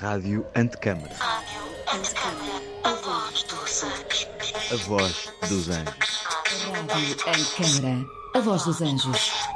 Rádio Antecâmara. Rádio Antecâmara. A voz dos anjos. A voz dos anjos. Rádio Antecâmara. A voz dos anjos.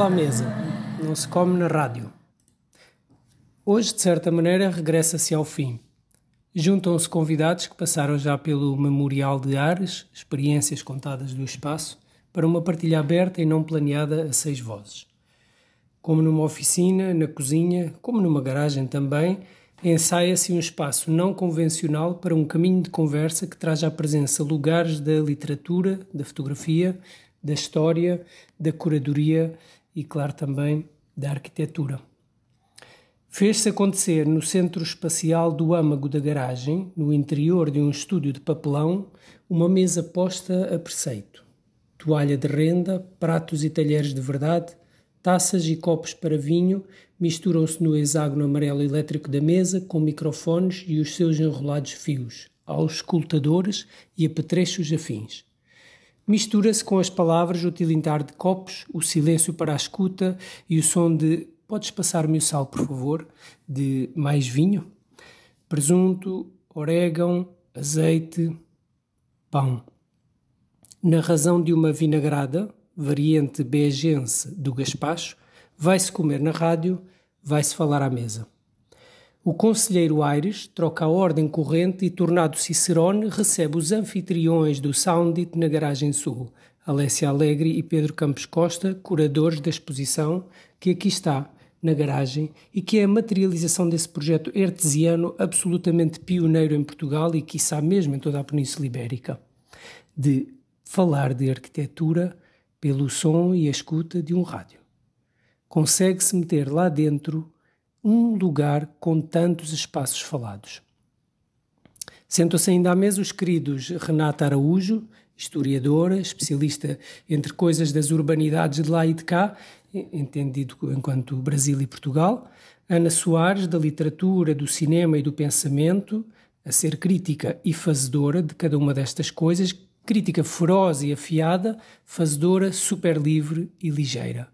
Fala à mesa, não se come na rádio. Hoje, de certa maneira, regressa-se ao fim. Juntam-se convidados que passaram já pelo Memorial de Ares, experiências contadas do espaço, para uma partilha aberta e não planeada a seis vozes. Como numa oficina, na cozinha, como numa garagem também, ensaia-se um espaço não convencional para um caminho de conversa que traz à presença lugares da literatura, da fotografia, da história, da curadoria e, claro, também da arquitetura. Fez-se acontecer no centro espacial do âmago da garagem, no interior de um estúdio de papelão, uma mesa posta a preceito. Toalha de renda, pratos e talheres de verdade, taças e copos para vinho misturam-se no hexágono amarelo elétrico da mesa com microfones e os seus enrolados fios, aos escutadores e apetrechos afins. Mistura-se com as palavras o tilintar de copos, o silêncio para a escuta e o som de Podes passar-me o sal, por favor? De mais vinho? Presunto, orégão, azeite, pão. Na razão de uma vinagrada, variante beagense do gaspacho, vai-se comer na rádio, vai-se falar à mesa. O conselheiro Aires troca a ordem corrente e, tornado Cicerone, recebe os anfitriões do Soundit na Garagem Sul, Alessia Alegre e Pedro Campos Costa, curadores da exposição, que aqui está, na garagem, e que é a materialização desse projeto artesiano absolutamente pioneiro em Portugal e, quiçá mesmo em toda a Península Ibérica, de falar de arquitetura pelo som e a escuta de um rádio. Consegue-se meter lá dentro um lugar com tantos espaços falados. Sentam-se ainda à mesa os queridos Renata Araújo, historiadora, especialista entre coisas das urbanidades de lá e de cá, entendido enquanto Brasil e Portugal, Ana Soares, da literatura, do cinema e do pensamento, a ser crítica e fazedora de cada uma destas coisas, crítica feroz e afiada, fazedora, super livre e ligeira.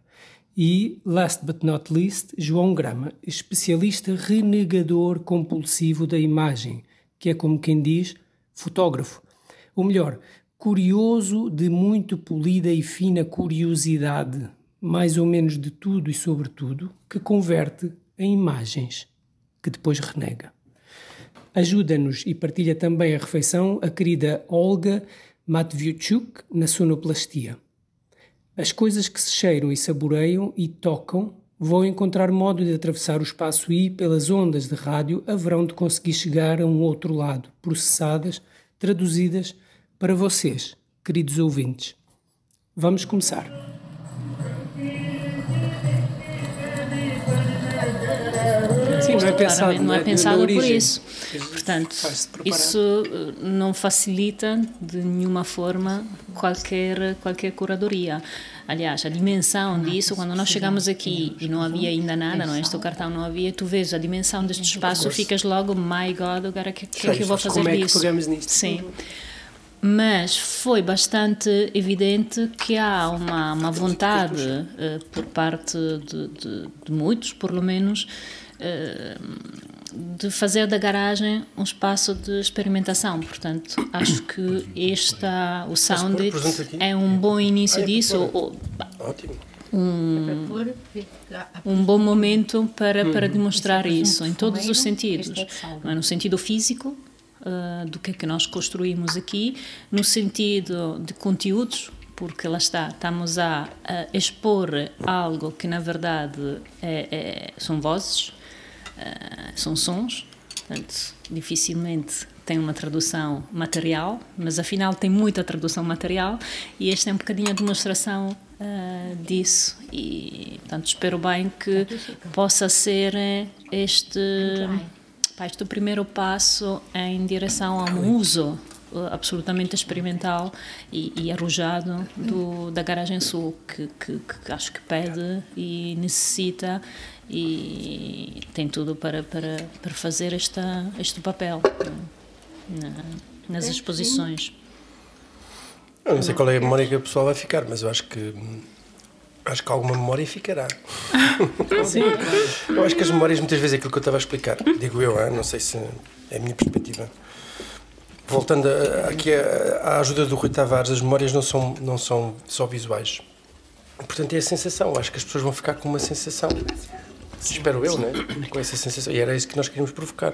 E, last but not least, João Grama, especialista renegador compulsivo da imagem, que é como quem diz, fotógrafo. Ou melhor, curioso de muito polida e fina curiosidade, mais ou menos de tudo e sobre tudo, que converte em imagens, que depois renega. Ajuda-nos e partilha também a refeição a querida Olga Matvichuk na sonoplastia. As coisas que se cheiram e saboreiam e tocam vão encontrar modo de atravessar o espaço e, pelas ondas de rádio, haverão de conseguir chegar a um outro lado, processadas, traduzidas para vocês, queridos ouvintes. Vamos começar. Não é pensado, não é por isso. Portanto, isso eh, não facilita de nenhuma forma qualquer, qualquer curadoria. Aliás, a dimensão disso, quando nós chegamos aqui e não havia ainda nada, não é? este cartão não havia, tu vês a dimensão deste espaço, ficas logo, my God, agora o que, que é que eu vou fazer Como é que disso? nisto? Sim. Mas foi bastante evidente que há uma, uma vontade eh, por parte de, de, de muitos, por lo menos, de fazer da garagem um espaço de experimentação. Portanto, acho que esta, o Soundit é um bom início disso, ou- ou, Ótimo. um bom momento para, para demonstrar isso, em todos os sentidos. Não é? No sentido físico, ah, do que é que nós construímos aqui, no sentido de conteúdos, porque lá está, estamos a, a expor algo que na verdade é, é, são vozes, uh, são sons, portanto, dificilmente tem uma tradução material, mas afinal tem muita tradução material e este é um bocadinho a demonstração uh, disso. E portanto espero bem que possa ser este, pá, este o primeiro passo em direção a um uso absolutamente experimental e, e arrojado do, da Garagem Sul, que, que, que, acho que pede e necessita e tem tudo para, para, para fazer esta, este papel na, nas exposições. Eu não sei qual é a memória que a pessoa vai ficar, mas eu acho que acho que alguma memória ficará. Sim, Eu acho que as memórias, muitas vezes, é aquilo que eu estava a explicar, digo eu, hein? não sei se é a minha perspectiva. Voltando a, aqui à ajuda do Rui Tavares, as memórias não são, não são só visuais. Portanto, é a sensação. Acho que as pessoas vão ficar com uma sensação. Espero eu, né? Com essa sensação. E era isso que nós queríamos provocar.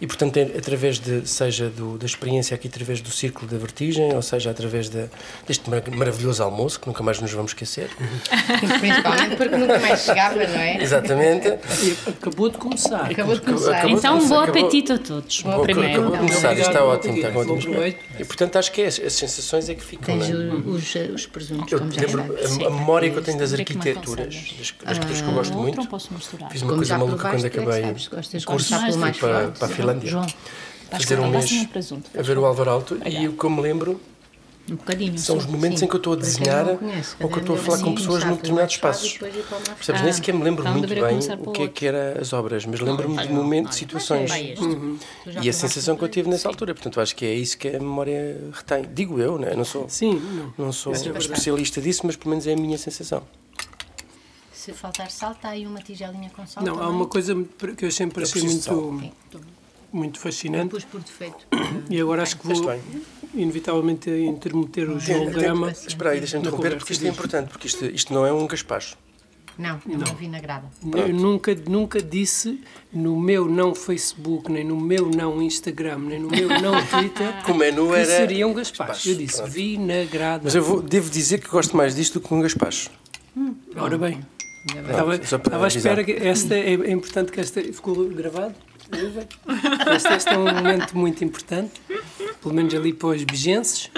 E, portanto, é através de, seja do, da experiência aqui, através do Círculo da Vertigem, ou seja, através de, deste maravilhoso almoço, que nunca mais nos vamos esquecer. Principalmente porque nunca mais chegava, não é? Exatamente. E acabou de começar. Acabou de começar. Acabou- Então, bom acabou- apetite a todos. Bom primeiro. Acabou de começar, está ótimo, está bom com ótimo. E, portanto, acho que é, as, sensações é que ficam, Tens é? o- os, os presuntos, Eu como já sabes. a, a memória que eu tenho das arquiteturas, das, das coisas que eu gosto Outro muito, não posso misturar. fiz uma coisa maluca quando é acabei gostas de o curso, começar pelo fui mais para, para a Finlândia. João, fazer um mês a ver o Álvaro Alto e o que eu me lembro Um bocadinho. são os momentos Sim. em que eu estou a desenhar não conhece, ou que eu estou a falar com um pessoas num pelo mais determinados suave e espaços. depois ir para o mais Percebes? Ah, Nem sequer me lembro então muito bem o que é que era as obras, mas lembro-me de momentos, situações. Uhum. E a sensação que eu tive nessa altura. Portanto, acho que é isso que a memória retém. Digo eu, né? Não sou, Sim, não. não sou é especialista disso, mas pelo menos é a minha sensação. Se faltar sal, está aí uma tigelinha com sal Não, há também. uma coisa que eu sempre achei preciso de muito, fascinante pus por defeito. e agora acho que vou inevitavelmente intermeter o João Grama. Espera aí, deixa-me interromper, porque isto é importante, porque isto, isto não é um gaspacho. Não, é uma vinagrada. Eu nunca, nunca disse no meu não Facebook, nem no meu não Instagram, nem no meu não Twitter Que menu que era... seria um gaspacho. Eu disse pronto. vinagrada. Mas eu vou- devo dizer que gosto mais disto do que um gaspacho. Ora bem, estava, só para estava à espera que esta é, é importante que esta ficou gravado. Este, este é um momento muito importante, pelo menos ali para os bigenses,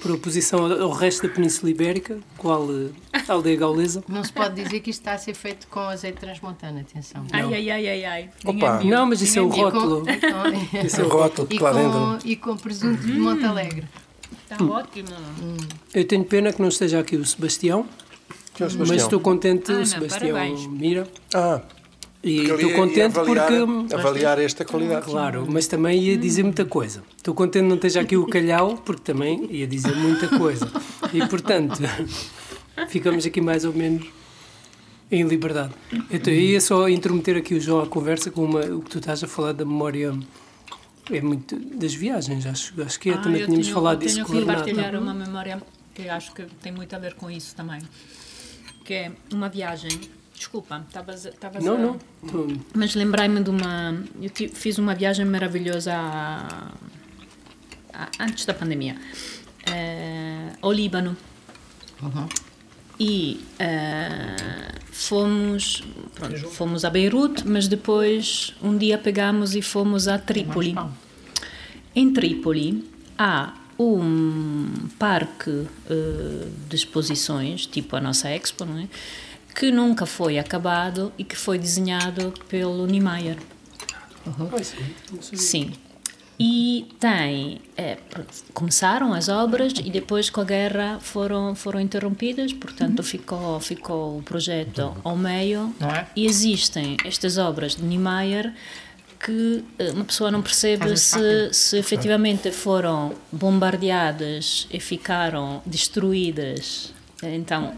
por oposição ao, ao resto da Península Ibérica, qual eh, a aldeia gaulesa. Não se pode dizer que isto está a ser feito com azeite transmontano, atenção. Ai, ai, ai, ai, ai. Opa. Não, mas isso é o com- rótulo. com- Isso é o rótulo E dentro. com, e com presunto de Montalegre. Está ótimo. Eu tenho pena que não esteja aqui o Sebastião, Que é o mas Sebastião. estou contente, Ana, o Sebastião parabéns. Mira, Ah, e que estou contente ia avaliar, porque... Avaliar esta qualidade. Claro, mas também ia dizer muita coisa. Estou contente de não esteja aqui o Calhau, porque também ia dizer muita coisa. E, portanto, ficamos aqui mais ou menos em liberdade. Então, eu ia só intrometer aqui o João à conversa com uma, o que tu estás a falar da memória é muito das viagens, acho, acho que é. Ah, também tínhamos tenho- falado disso tenho com que o Renato. partilhar uma memória que acho que tem muito a ver com isso também. Que é uma viagem. Desculpa, estavas estavas Não, a- não. tu- Mas lembrei-me de uma. Eu fiz uma viagem maravilhosa a- a- antes da pandemia eh, ao Líbano. E eh, fomos, pronto, fomos a Beirute, mas depois um dia pegamos e fomos a Trípoli. Em Trípoli há um parque eh, de exposições, tipo a nossa Expo, não é? que nunca foi acabado e que foi desenhado pelo Niemeyer. Ah, sim. E tem. é, começaram as obras e depois com a guerra foram, foram interrompidas, portanto ficou, ficou o projeto ao meio. Não é? E existem estas obras de Niemeyer que eh, uma pessoa não percebe se, se efetivamente foram bombardeadas e ficaram destruídas. Então,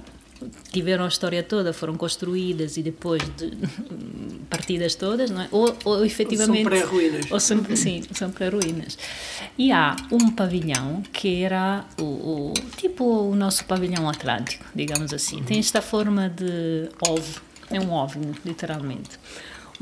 tiveram a história toda, foram construídas e depois de, partidas todas, não é? Ou, ou efetivamente. pré-ruínas. Ou são, sim, são pré-ruínas. E há um pavilhão que era o, o- tipo o nosso pavilhão atlântico, digamos assim. Tem esta forma de ovo, é um OVNI, literalmente.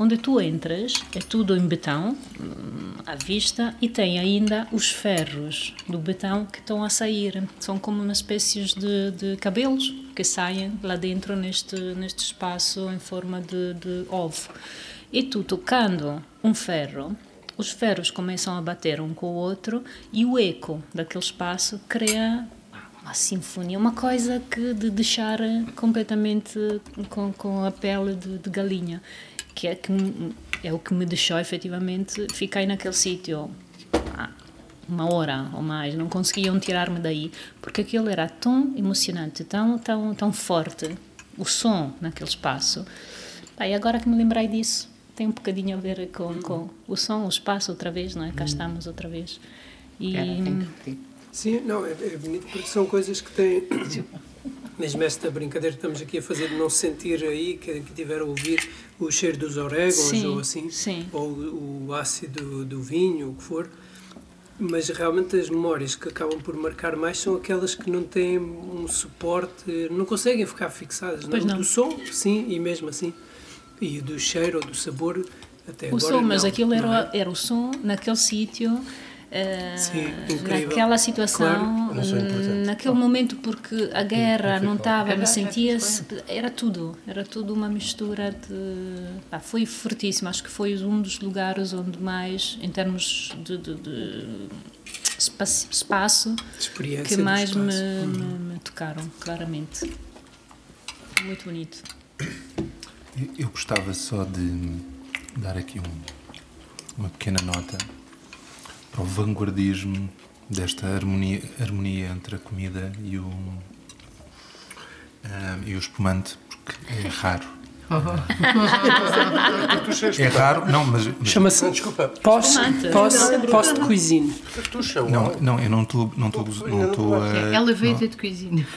Onde tu entras é tudo em betão, hum, à vista, e tem ainda os ferros do betão que estão a sair. São como uma espécie de, de cabelos que saem lá dentro neste, neste espaço em forma de, de ovo. E tu tocando um ferro, os ferros começam a bater um com o outro e o eco daquele espaço cria uma sinfonia, uma coisa que de deixar completamente com, com a pele de, de galinha, que é, que me- é o que me deixou efetivamente ficar naquele sítio ah, uma hora ou mais, não conseguiam tirar-me daí, porque aquilo era tão emocionante, tão, tão, tão forte, o som naquele espaço. Pá, e agora que me lembrei disso, tem um bocadinho a ver com, com o som, o espaço outra vez, não é? Cá estamos outra vez. E, Sim, não, é, é bonito porque são coisas que têm. Mesmo esta brincadeira que estamos aqui a fazer de não sentir aí, que, que tiver a ouvir o cheiro dos orégãos Sim, ou assim, sim. ou o, o ácido do vinho, o que for. Mas realmente as memórias que acabam por marcar mais são aquelas que não têm um suporte, não conseguem ficar fixadas. Pois não. Do som, sim, e mesmo assim. E do cheiro ou do sabor, até o agora. som, mas não, aquilo não era, é? era o som naquele sítio, eh, Sim, incrível. naquela situação, Claro. É naquele momento, porque a guerra não estava, mas era sentia-se, era tudo, era tudo uma mistura de. pá, foi fortíssimo, acho que foi um dos lugares onde mais, em termos de, de- de espaço, espaço que mais me, espaço. Uhum. me- me tocaram, claramente. Muito bonito. Eu- Eu gostava só de dar aqui um- uma pequena nota para o vanguardismo desta harmonia, harmonia entre a comida e o, ah, e o espumante, porque é raro. É raro, não, mas. mas- Chama-se Não, desculpa. post, Espumante. post, post cuisine. Cartucha, não, não, eu não estou não estou não estou a Elevated de cozinha.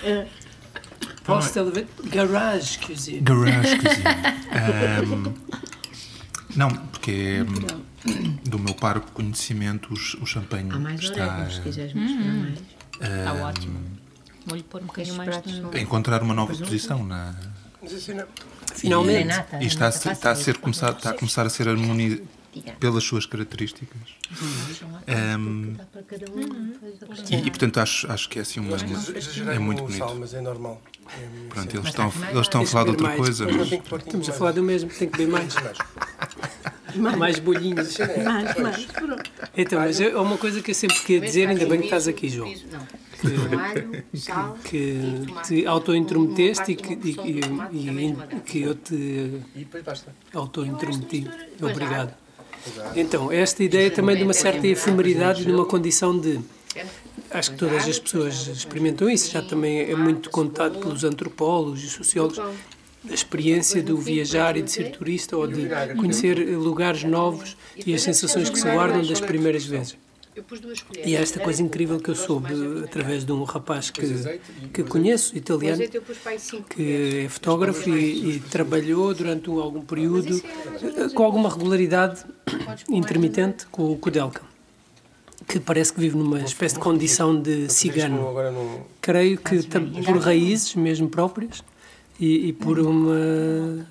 Post elevate garage cuisine. Garage Cuisine. Ahm, não, porque hum, do meu parco de conhecimento os- o champanhe Há mais está orégãos, se quiseres misturar mais. Está ótimo. Vou-lhe pôr um bocadinho mais de. encontrar uma nova posição na. Finalmente. É nata, e está a, é ser- está a ser começar está a começar a ser harmonia pelas suas características Ahm, Dá para cada um. e, e, portanto acho acho que é assim uma é muito com o sal, bonito mas é normal. É pronto eles estão eles estão a falar de outra mais. coisa Mas que Estamos a falar do mesmo, tem que beber mais. Mais. Mais bolinhos. Mais, mais. Então, mas é uma coisa que eu sempre queria dizer, ainda bem que estás aqui, João. Que e tomate. te auto-intrometeste e que, e, e- e que eu te auto-intrometi. Obrigado. Então, esta ideia também de uma certa efemeridade, de uma condição de. Acho que todas as pessoas experimentam isso, já também é muito contado pelos antropólogos e sociólogos, a experiência do viajar e de ser turista ou de conhecer lugares novos e as sensações que se guardam das primeiras vezes. E esta coisa incrível que eu soube através de um rapaz que, que conheço, italiano, que é fotógrafo e, e trabalhou durante um- algum período eh, com alguma regularidade intermitente com o Kudelka, que parece que vive numa espécie de condição de cigano. Creio que por raízes mesmo próprias e, e por uma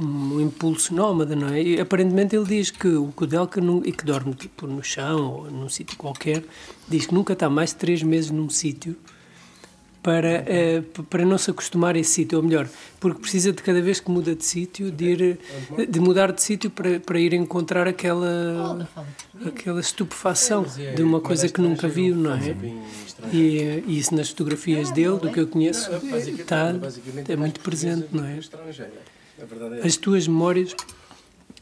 um impulso nómada, não é? E aparentemente ele diz que o Kudelka, nu- e que dorme tipo no chão ou num sítio qualquer, diz que nunca está mais de três meses num sítio para, eh, p- para não se acostumar a esse sítio, ou melhor, porque precisa de cada vez que muda de sítio, de, ir, de mudar de sítio para, para ir encontrar aquela, aquela estupefação de uma coisa que nunca viu, não é? E, e isso nas fotografias dele, do que eu conheço, está, é muito presente, não é? Estrangeira. A verdade é As tuas memórias,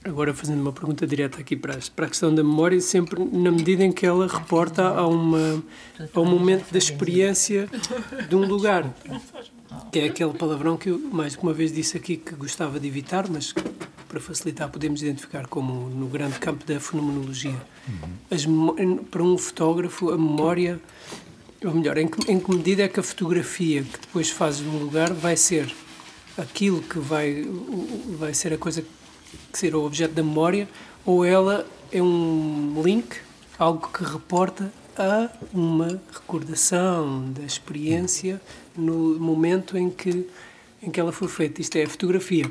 agora fazendo uma pergunta direta aqui para, as- para a questão da memória, sempre na medida em que ela reporta a, uma, a um momento da experiência de um lugar. Que é aquele palavrão que eu mais que uma vez disse aqui que gostava de evitar, mas que, para facilitar podemos identificar como no grande campo da fenomenologia. As memo- para um fotógrafo, a memória, ou melhor, em que, em que medida é que a fotografia que depois fazes num lugar vai ser aquilo que vai, vai ser a coisa que será o objeto da memória, ou ela é um link, algo que reporta a uma recordação da experiência no momento em que, em que ela foi feita. Isto é a fotografia.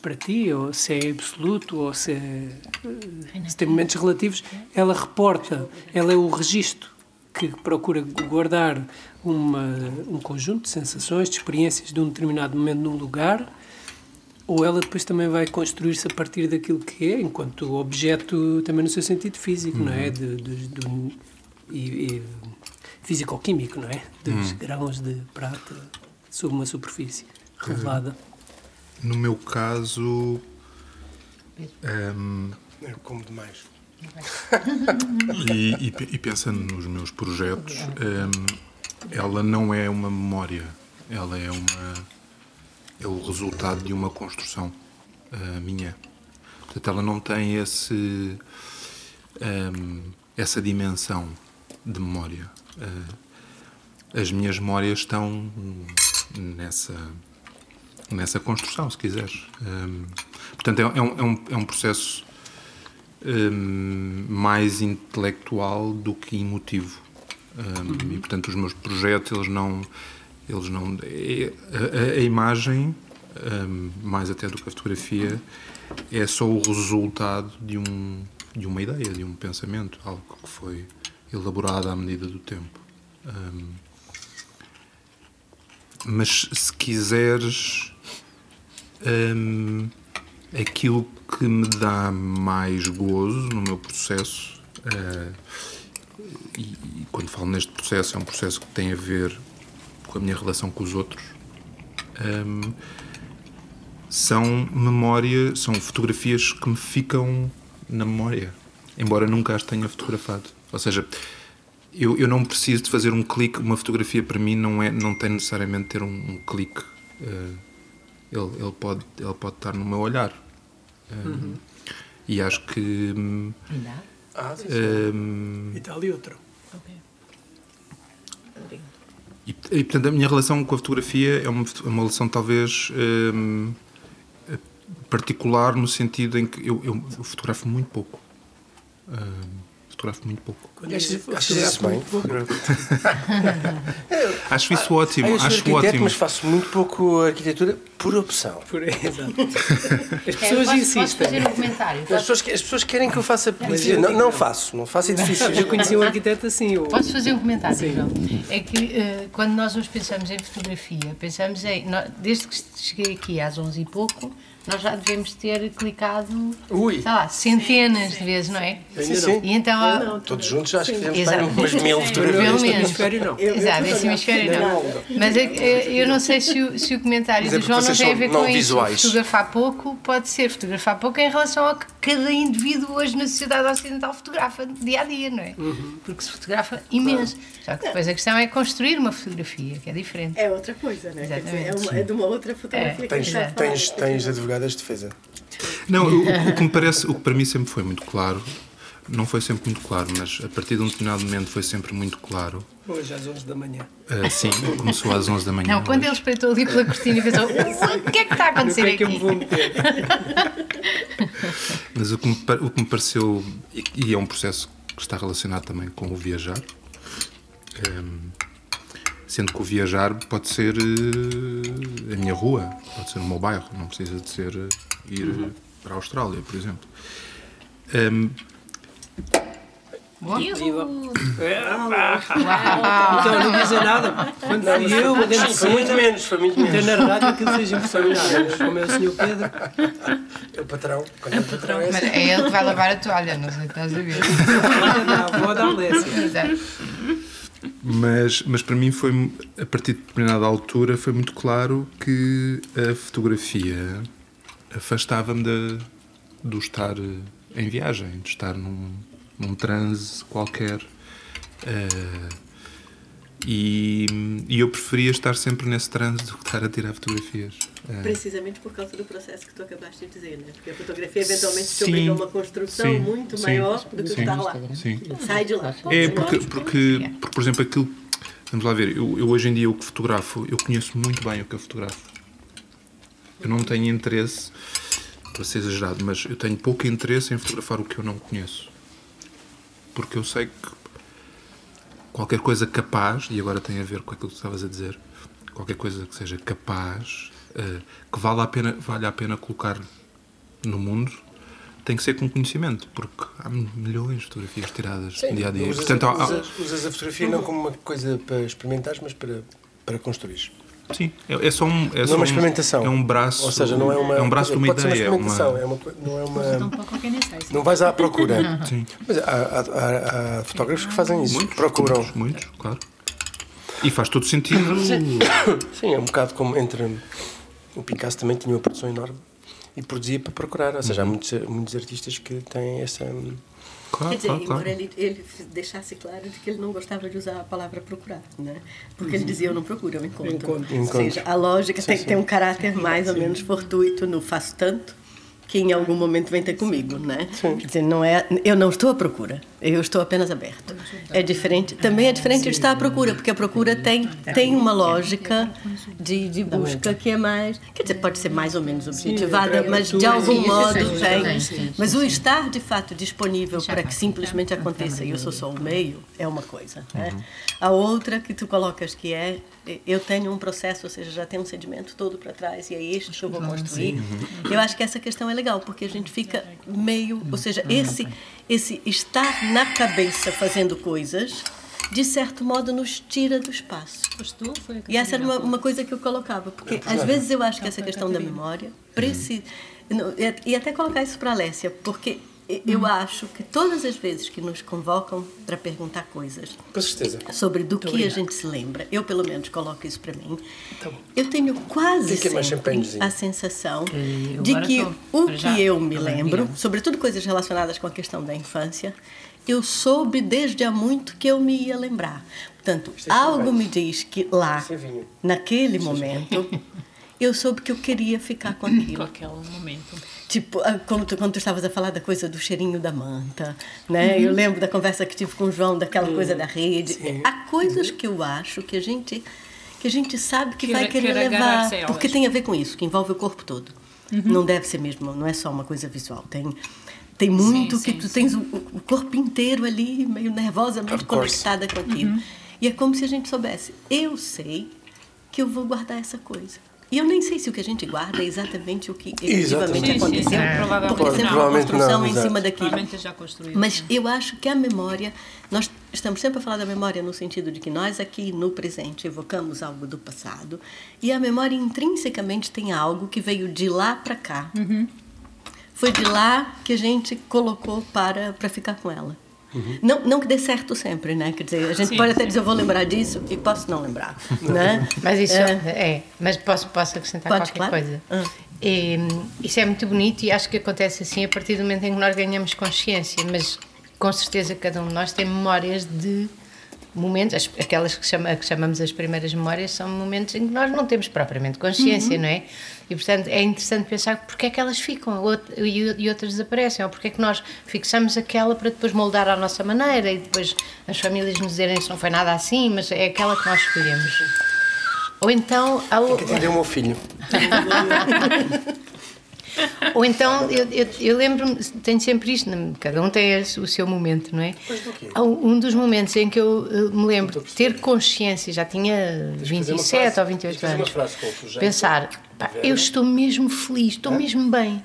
para ti, ou se é absoluto, ou se, é, se tem momentos relativos, ela reporta, ela é o registro que procura guardar uma, um conjunto de sensações, de experiências de um determinado momento num lugar, ou ela depois também vai construir-se a partir daquilo que é, enquanto objeto também no seu sentido físico, não é? De, de, de, e, e físico-químico, não é? Dos grãos de prata sobre uma superfície revelada. No meu caso, ehm, Eu como demais. E, e e pensando nos meus projetos, ehm, ela não é uma memória, ela é uma é o resultado de uma construção eh, minha. Portanto, ela não tem esse ehm, essa dimensão de memória. Eh, as minhas memórias estão nessa nessa construção, se quiseres. Ehm, portanto, é, é um, é, um, é um mais intelectual do que emotivo. Hum, E portanto os meus projetos eles não eles não a, a- imagem hum, mais até do que a fotografia é só o resultado de um de uma ideia de um pensamento algo que foi elaborado à medida do tempo. Hum, mas se quiseres hum, aquilo que me dá mais gozo no meu processo, eh, e, e quando falo neste processo, é um processo que tem a ver com a minha relação com os outros, hum, são memória, são fotografias que me ficam na memória, embora nunca as tenha fotografado. Ou seja, eu, eu não preciso de fazer um clique, uma fotografia para mim não, é, não tem necessariamente ter um, um clique. eh, ele, ele, pode, ele pode estar no meu olhar. Um, E acho que. hum, Ah, sim, hum, E tal e outro. e, e, portanto, a minha relação com a fotografia é uma, é uma relação talvez hum, particular no sentido em que eu, eu, eu fotografo muito pouco. Hum, fotografo muito pouco. Achas, achas isso bem? Acho isso ótimo, Ah, eu sou acho arquiteto, ótimo. mas faço muito pouco arquitetura por opção. Por exato. As É, pessoas posso insistem. fazer um comentário? As pessoas, as pessoas querem que eu faça. Não, não faço, não faço edifícios. Eu conheci um arquiteto assim. O... posso fazer um comentário, Sim. João? É que eh, quando nós hoje pensamos em fotografia, pensamos em. nó- desde que cheguei aqui às 11 e pouco, nós já devemos ter clicado, Ui. sei lá, centenas de vezes, não é? Sim, sim. E então. Todos juntos já acho que fizemos Exato. bem umas mil Pelo fotografias. menos. hemisfério não. Exato, esse hemisfério não. Mas é eh, eu não sei se o, se o comentário Mas é do João não tem a ver não com isso. Fotografar pouco pode ser fotografar pouco em relação ao que cada indivíduo hoje na sociedade ocidental fotografa dia a dia, não é? Porque se fotografa imenso. Só que depois a questão é construir uma fotografia, que é diferente. É outra coisa, né? Quer dizer, é, Exatamente. uma- é de uma outra fotografia que a Tens, tens, tens advogadas de defesa. Não, o, o que me parece, o que para mim sempre foi muito claro, não foi sempre muito claro, mas a partir de um determinado momento foi sempre muito claro. Hoje às 11 da manhã. Ah, sim, começou às 11 da manhã. Não, quando hoje. ele espreitou ali pela cortina e pensou: "Ui, o que é que está a No acontecer que é que eu aqui? me vou meter? Mas o que me, o que me pareceu, e, é um processo que está relacionado também com o viajar, ehm, sendo que o viajar pode ser eh, a minha rua, pode ser o meu bairro, não precisa de ser eh, ir eh, para a Austrália, por exemplo. Ehm, Então não dizem nada. Quando fui eu, dentro de Foi muito cena, menos, foi muito até menos. na rádio aquilo fez impressão nada. Como é o senhor Pedro. É o patrão. Quando é o patrão é Mas assim. é ele que vai lavar a toalha, não sei se estás a ver. A avó da Alessia. Exato. Mas, mas para mim foi, a partir de determinada altura, foi muito claro que a fotografia afastava-me do estar eh, em viagem, de estar num, num transe qualquer. Eh, e, e eu preferia estar sempre nesse transe do que estar a tirar fotografias. Eh, Precisamente por causa do processo que tu acabaste de dizer, né? Porque a fotografia eventualmente te Sim. obriga a uma construção Sim, muito sim, maior do que sim, estar lá. Sim. Sai de lá. É, porque, porque, porque, por exemplo, aquilo. Vamos lá ver, eu, eu hoje em dia o que fotografo, eu conheço muito bem o que eu fotografo. Eu não tenho interesse, para ser exagerado, mas eu tenho pouco interesse em fotografar o que eu não conheço. Porque eu sei que qualquer coisa capaz, e agora tem a ver com aquilo que tu estavas a dizer, qualquer coisa que seja capaz eh, que vale a pena, vale a pena colocar no mundo, tem que ser com conhecimento, porque há milhões de fotografias tiradas Sim, dia a dia. Usas, Portanto, há- usas, usas a fotografia não como uma coisa para experimentares, mas para, para construir. sim, é, é só um. É não só é uma um- experimentação. É um braço. Ou seja, não é uma. É um braço de uma ideia. é Uma experimentação, uma- é uma, co- não é uma. Sei. Não vais à procura. Sim. Mas há, há- há- há fotógrafos que fazem isso, que procuram. Muitos, muitos, claro. E faz todo sentido. Sim, é um bocado como entre. O Picasso também tinha uma produção enorme e produzia para procurar. Ou seja, há muitos, muitos artistas que têm essa. Claro, Quer dizer, claro, embora claro. ele, ele deixasse claro de que ele não gostava de usar a palavra procurar, né? Porque ele dizia, eu não procuro, eu encontro. Encontro. Ou seja, a lógica tem, tem um caráter mais ou menos fortuito no faço tanto que em algum momento vem ter comigo, né? Quer dizer, não é, eu não estou à procura, eu estou apenas aberto. É diferente, também é diferente de estar à procura, porque a procura tem, tem uma lógica de, de busca que é mais, quer dizer, pode ser mais ou menos objetivada, mas de algum modo tem. Mas o estar de fato disponível para que simplesmente aconteça e eu sou só o meio é uma coisa, né? A outra que tu colocas que é eu tenho um processo, ou seja, já tem um sedimento todo para trás e é este que eu vou construir. Eu acho que essa questão é legal, porque a gente fica meio, ou seja, esse esse estar na cabeça fazendo coisas, de certo modo nos tira do espaço. Postou, foi E essa era uma, uma coisa que eu colocava, porque às vezes eu acho que essa questão da memória precisa. E até colocar isso para a Alessia, porque eu acho que todas as vezes que nos convocam para perguntar coisas Com certeza. sobre do que a gente se lembra, eu pelo menos coloco isso para mim, eu tenho quase sempre a sensação de que tô- o que eu me tô lembro, sobretudo coisas relacionadas com a questão da infância, eu soube desde há muito que eu me ia lembrar. Portanto, algo me diz que lá, é naquele momento, eu soube que eu queria ficar com Com aquilo. aquele momento. Tipo, ah, como tu, quando tu estavas a falar da coisa do cheirinho da manta, né? Eu lembro da conversa que tive com o João, daquela coisa da rede. Há coisas que eu acho que a gente que a gente sabe que Quer- vai querer quer levar, porque tem a ver com isso, que envolve o corpo todo. Não deve ser mesmo, não é só uma coisa visual. Tem tem muito que sim, tu tens o, o corpo inteiro ali meio nervosamente Of course. conectada com aquilo. E é como se a gente soubesse, eu sei que eu vou guardar essa coisa. E eu nem sei se o que a gente guarda é exatamente o que efetivamente Exatamente. Sim, sim, aconteceu, sim, provavelmente porque sempre uma Provavelmente não, construção em exato. cima daquilo. Provavelmente já construído. Mas eu acho que a memória, nós estamos sempre a falar da memória no sentido de que nós aqui no presente evocamos algo do passado e a memória intrinsecamente tem algo que veio de lá para cá. Foi de lá que a gente colocou para, para ficar com ela. Não, não que dê certo sempre, né? Quer dizer, a gente Sim, pode até sim. dizer, eu vou lembrar disso e posso não lembrar, né? Mas isso É. é, mas posso, posso acrescentar Podes, qualquer claro. coisa. Ah. E, isso é muito bonito e acho que acontece assim a partir do momento em que nós ganhamos consciência, mas com certeza cada um de nós tem memórias de momentos, as- aquelas que, chama, que chamamos as primeiras memórias são momentos em que nós não temos propriamente consciência, não é? E portanto é interessante pensar porque é que elas ficam out- e, e outras desaparecem, ou porque é que nós fixamos aquela para depois moldar à nossa maneira e depois as famílias nos dizerem isso não foi nada assim, mas é aquela que nós escolhemos. Ou então, há o- Que atendeu o meu filho. ou então eu, eu, eu lembro-me, tenho sempre isto, cada um tem o seu momento, não é? Um dos momentos em que eu eh, me lembro de ter consciência, já tinha fazer uma 27 frase. ou Tens de 28 fazer uma anos, frase pensar, pá, eu estou mesmo feliz, estou mesmo bem.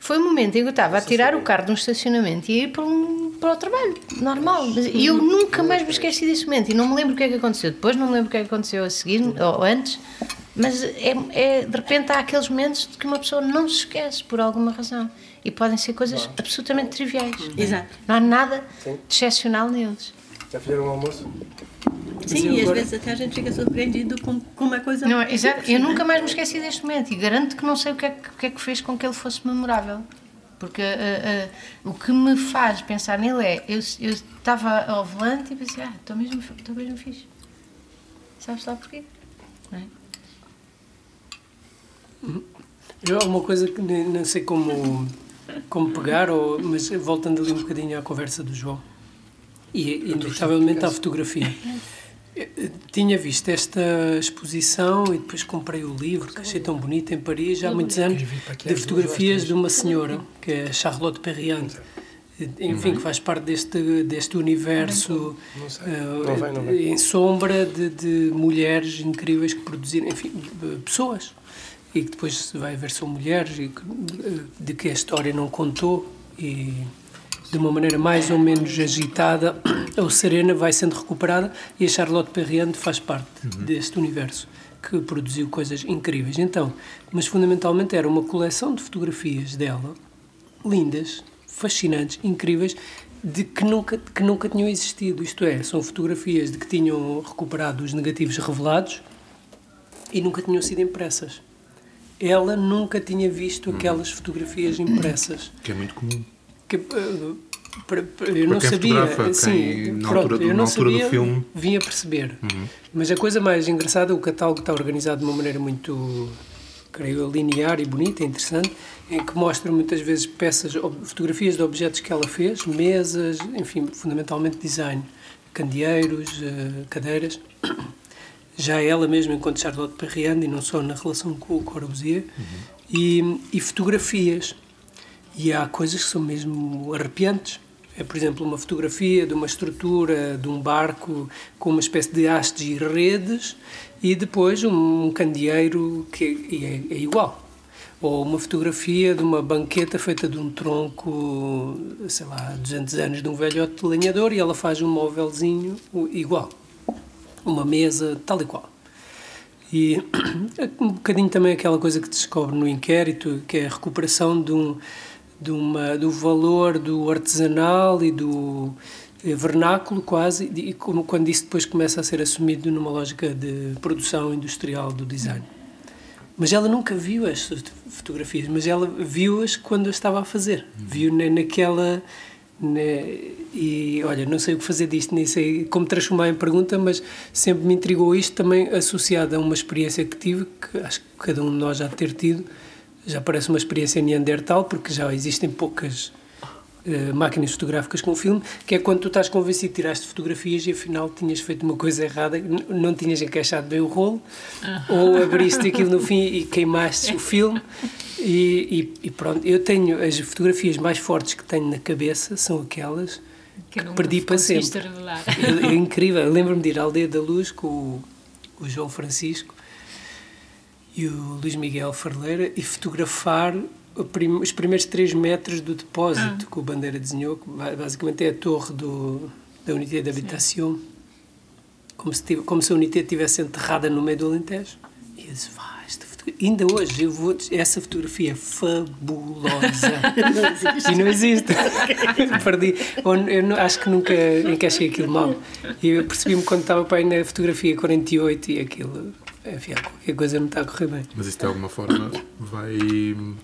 Foi o momento em que eu estava a tirar o carro de um estacionamento e a ir para, um, para o trabalho, normal. Mas E eu nunca mais me esqueci desse momento. E não me lembro o que é que aconteceu depois, não me lembro o que é que aconteceu a seguir ou antes. Mas é, é- de repente há aqueles momentos de que uma pessoa não se esquece por alguma razão. E podem ser coisas absolutamente triviais. Exato. Não há nada Sim. de excepcional neles. Já fizeram o almoço? Sim, e às vezes até a gente fica surpreendido com, com uma coisa. Não, é? exato. Eu nunca mais me esqueci deste momento e garanto que não sei o que é que, o que, é que fez com que ele fosse memorável. Porque ah, ah, o que me faz pensar nele é: eu eu estava ao volante e pensei, ah, estou mesmo, estou mesmo fixe. Sabes lá porquê? Não é? Eu há uma coisa que nem, não sei como, como pegar, ou, mas voltando ali um bocadinho à conversa do João, e inevitavelmente à fotografia. Eu Tinha visto esta exposição e depois comprei o livro, que achei tão bonito, em Paris, já há muitos anos, de fotografias de uma senhora, que é Charlotte Perriand, enfim, que faz parte deste, deste universo eh, vai. em sombra de, de mulheres incríveis que produziram, enfim, eh, pessoas. E que depois vai ver são mulheres e que, eh, de que a história não contou. E de uma maneira mais ou menos agitada ou serena vai sendo recuperada e a Charlotte Perriand faz parte deste universo que produziu coisas incríveis. Então, mas fundamentalmente era uma coleção de fotografias dela, lindas, fascinantes, incríveis, de que nunca, que nunca tinham existido. Isto é, são fotografias de que tinham recuperado os negativos revelados e nunca tinham sido impressas. Ela nunca tinha visto aquelas fotografias impressas. Que é muito comum. Que, eh, para- para- eu não quem sabia, sim, na pronto, altura do- eu não altura do sabia, filme. Uhum. vim a perceber. Mas a coisa mais engraçada, o catálogo está organizado de uma maneira muito, creio linear e bonita, interessante, em que mostra muitas vezes peças, fotografias de objetos que ela fez, mesas, enfim, fundamentalmente design, candeeiros, eh, cadeiras. Já ela mesma, enquanto Charlotte Perriand, e não só na relação com o Corbusier, e, e fotografias. E há coisas que são mesmo arrepiantes. É, por exemplo, uma fotografia de uma estrutura de um barco com uma espécie de hastes e redes e depois um candeeiro que é, é igual. Ou uma fotografia de uma banqueta feita de um tronco, sei lá, 200 anos de um velhote lenhador e ela faz um móvelzinho igual. Uma mesa tal e qual. E um bocadinho também aquela coisa que descobre no inquérito, que é a recuperação de um, de uma, do valor do artesanal e do eh, vernáculo quase, e como quando isso depois começa a ser assumido numa lógica de produção industrial do design. Mas ela nunca viu as fotografias, mas ela viu-as quando eu estava a fazer. Viu na, naquela. Na, e olha, não sei o que fazer disto, nem sei como transformar em pergunta, mas sempre me intrigou isto também associado a uma experiência que tive, que acho que cada um de nós já ter tido, já parece uma experiência neandertal, porque já existem poucas uh, máquinas fotográficas com filme, que é quando tu estás convencido, tiraste fotografias e afinal tinhas feito uma coisa errada, não tinhas encaixado bem o rolo, ou abriste aquilo no fim e queimaste o filme. E, e, e, pronto, eu tenho as fotografias mais fortes que tenho na cabeça são aquelas que, que perdi para sempre. É, é incrível. Lembro-me de ir à Aldeia da Luz com o, o João Francisco e o Luís Miguel Farleira e fotografar os primeiros 3 metros do depósito ah. que o Bandeira desenhou, que basicamente é a torre do, da unidade de habitação, como se, tive, como se a unidade estivesse enterrada no meio do Alentejo. E eu disse, vá, esta fotografia, ainda hoje eu vou, essa fotografia é fabulosa. não e não existe. Perdi. Eu não, acho que nunca encaixei aquilo mal. E eu percebi-me quando estava para aí na fotografia 48 e aquilo, enfim, qualquer coisa não está a correr bem. Mas isso de alguma forma vai o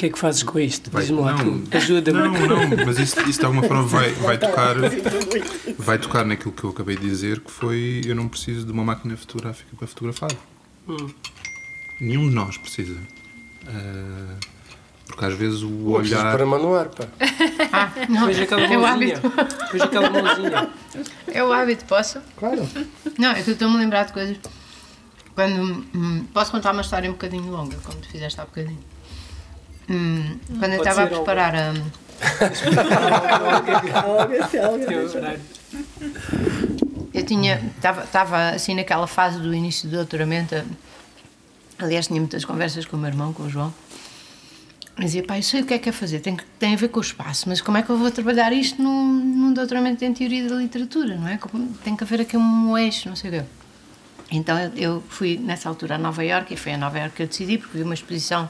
que é que fazes com isto? Diz-me lá, ajuda-me. Não, não, mas isso, isso de alguma forma vai, vai tocar vai tocar naquilo que eu acabei de dizer, que foi eu não preciso de uma máquina fotográfica para fotografar. Hum. Nenhum de nós precisa. Uh, porque às vezes o olhar. para manuar, pá. Ah, não, Veja aquela é o mãozinha. hábito. Veja aquela mãozinha. É o hábito, posso? Claro. Não, é que eu estou-me a lembrar de coisas. Quando. Hum, posso contar uma história um bocadinho longa, como tu fizeste há bocadinho. Hum, quando eu Pode estava a preparar a. Eu tinha, estava, estava assim naquela fase do início do doutoramento, aliás tinha muitas conversas com o meu irmão, com o João, e dizia, pá, eu sei o que é que é fazer, tem, que- tem a ver com o espaço, mas como é que eu vou trabalhar isto num, num doutoramento em teoria da literatura, não é? Como- Tem que haver aqui um eixo, não sei o quê. Então eu, eu fui nessa altura a Nova Iorque e foi a Nova Iorque que eu decidi, porque vi uma exposição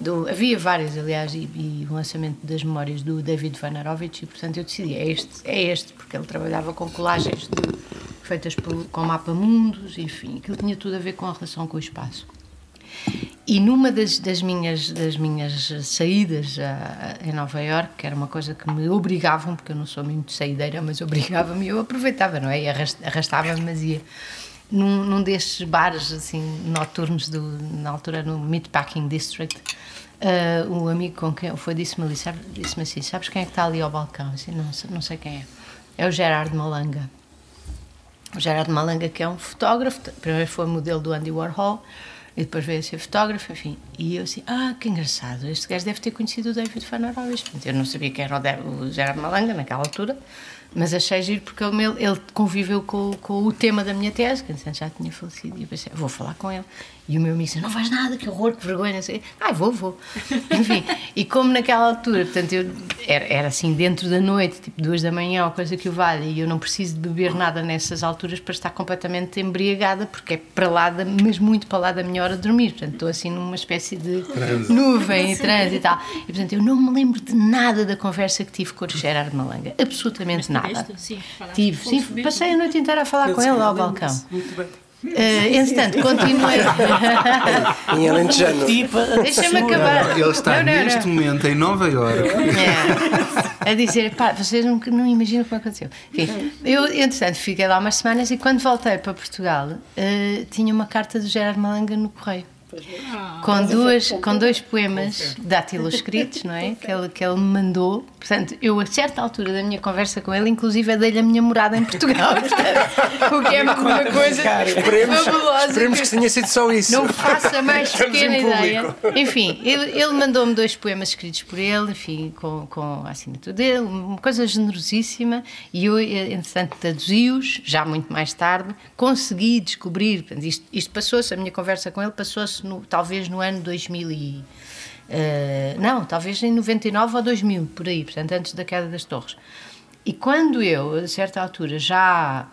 do, havia várias, aliás, e, e o lançamento das memórias do David Vanarovich, e portanto eu decidi, é este, é este, porque ele trabalhava com colagens de- feitas por, com mapa-mundos, enfim, aquilo tinha tudo a ver com a relação com o espaço. E numa das, das minhas, das minhas saídas a, a- em Nova Iorque, que era uma coisa que me obrigavam, porque eu não sou muito saideira, mas obrigava-me, eu aproveitava, não é? Arras- arrastava-me, mas ia num, num destes bares assim noturnos do, na altura no Meatpacking District ah, o amigo com quem fui disse-me ali, sabe- disse-me assim sabes quem é que está ali ao balcão? Disse, não, não sei quem é. É o Gerard Malanga. O Gerard Malanga que é um fotógrafo primeiro foi modelo do Andy Warhol e depois veio a ser fotógrafo, enfim. E eu assim, ah que engraçado este gajo deve ter conhecido o David Fanarovich eu não sabia quem era o, De- o Gerard Malanga naquela altura Mas achei giro porque ele, ele conviveu com, com o tema da minha tese, que já tinha falecido, e eu pensei, vou falar com ele. E o meu amigo disse, não vais nada, que horror, que vergonha, não sei. Ah, vou, vou. Enfim, e como naquela altura, portanto, eu, era, era assim, dentro da noite, tipo duas da manhã ou coisa que o valha, e eu não preciso de beber nada nessas alturas para estar completamente embriagada, porque é para lá, da, mas muito para lá da minha hora de dormir. Portanto, estou assim numa espécie de nuvem e trânsito e tal. E portanto, eu não me lembro de nada da conversa que tive com o Gerard Malanga, absolutamente nada. Sim, Tive, sim, passei a noite inteira a falar com ele ao balcão. Muito bem. Uh, entretanto, continuei. Em Alentejano. Deixa-me acabar. Ele está Não, não, não. neste momento em Nova Iorque. É, a dizer, pá, vocês não, não imaginam como aconteceu. Enfim, eu, entretanto, fiquei lá umas semanas e quando voltei para Portugal, eh, tinha uma carta do Gerard Malanga no correio. Com, duas, com dois poemas dátiloscritos, não é? Que ele, que ele me mandou. Portanto, eu, a certa altura da minha conversa com ele, inclusive, dei-lhe a minha morada em Portugal. Portanto, o que é uma coisa Esperemos, fabulosa. esperemos que tenha sido só isso. Não faço a mais pequena ideia. Enfim, ele, ele mandou-me dois poemas escritos por ele, enfim, com, com a assinatura dele, uma coisa generosíssima, e eu, entretanto, traduzi-os, já muito mais tarde, consegui descobrir, isto, isto passou-se, a minha conversa com ele passou-se talvez no ano 2000 e... eh, não, talvez em 99 ou 2000, por aí, portanto, antes da queda das torres. E quando eu, a certa altura, já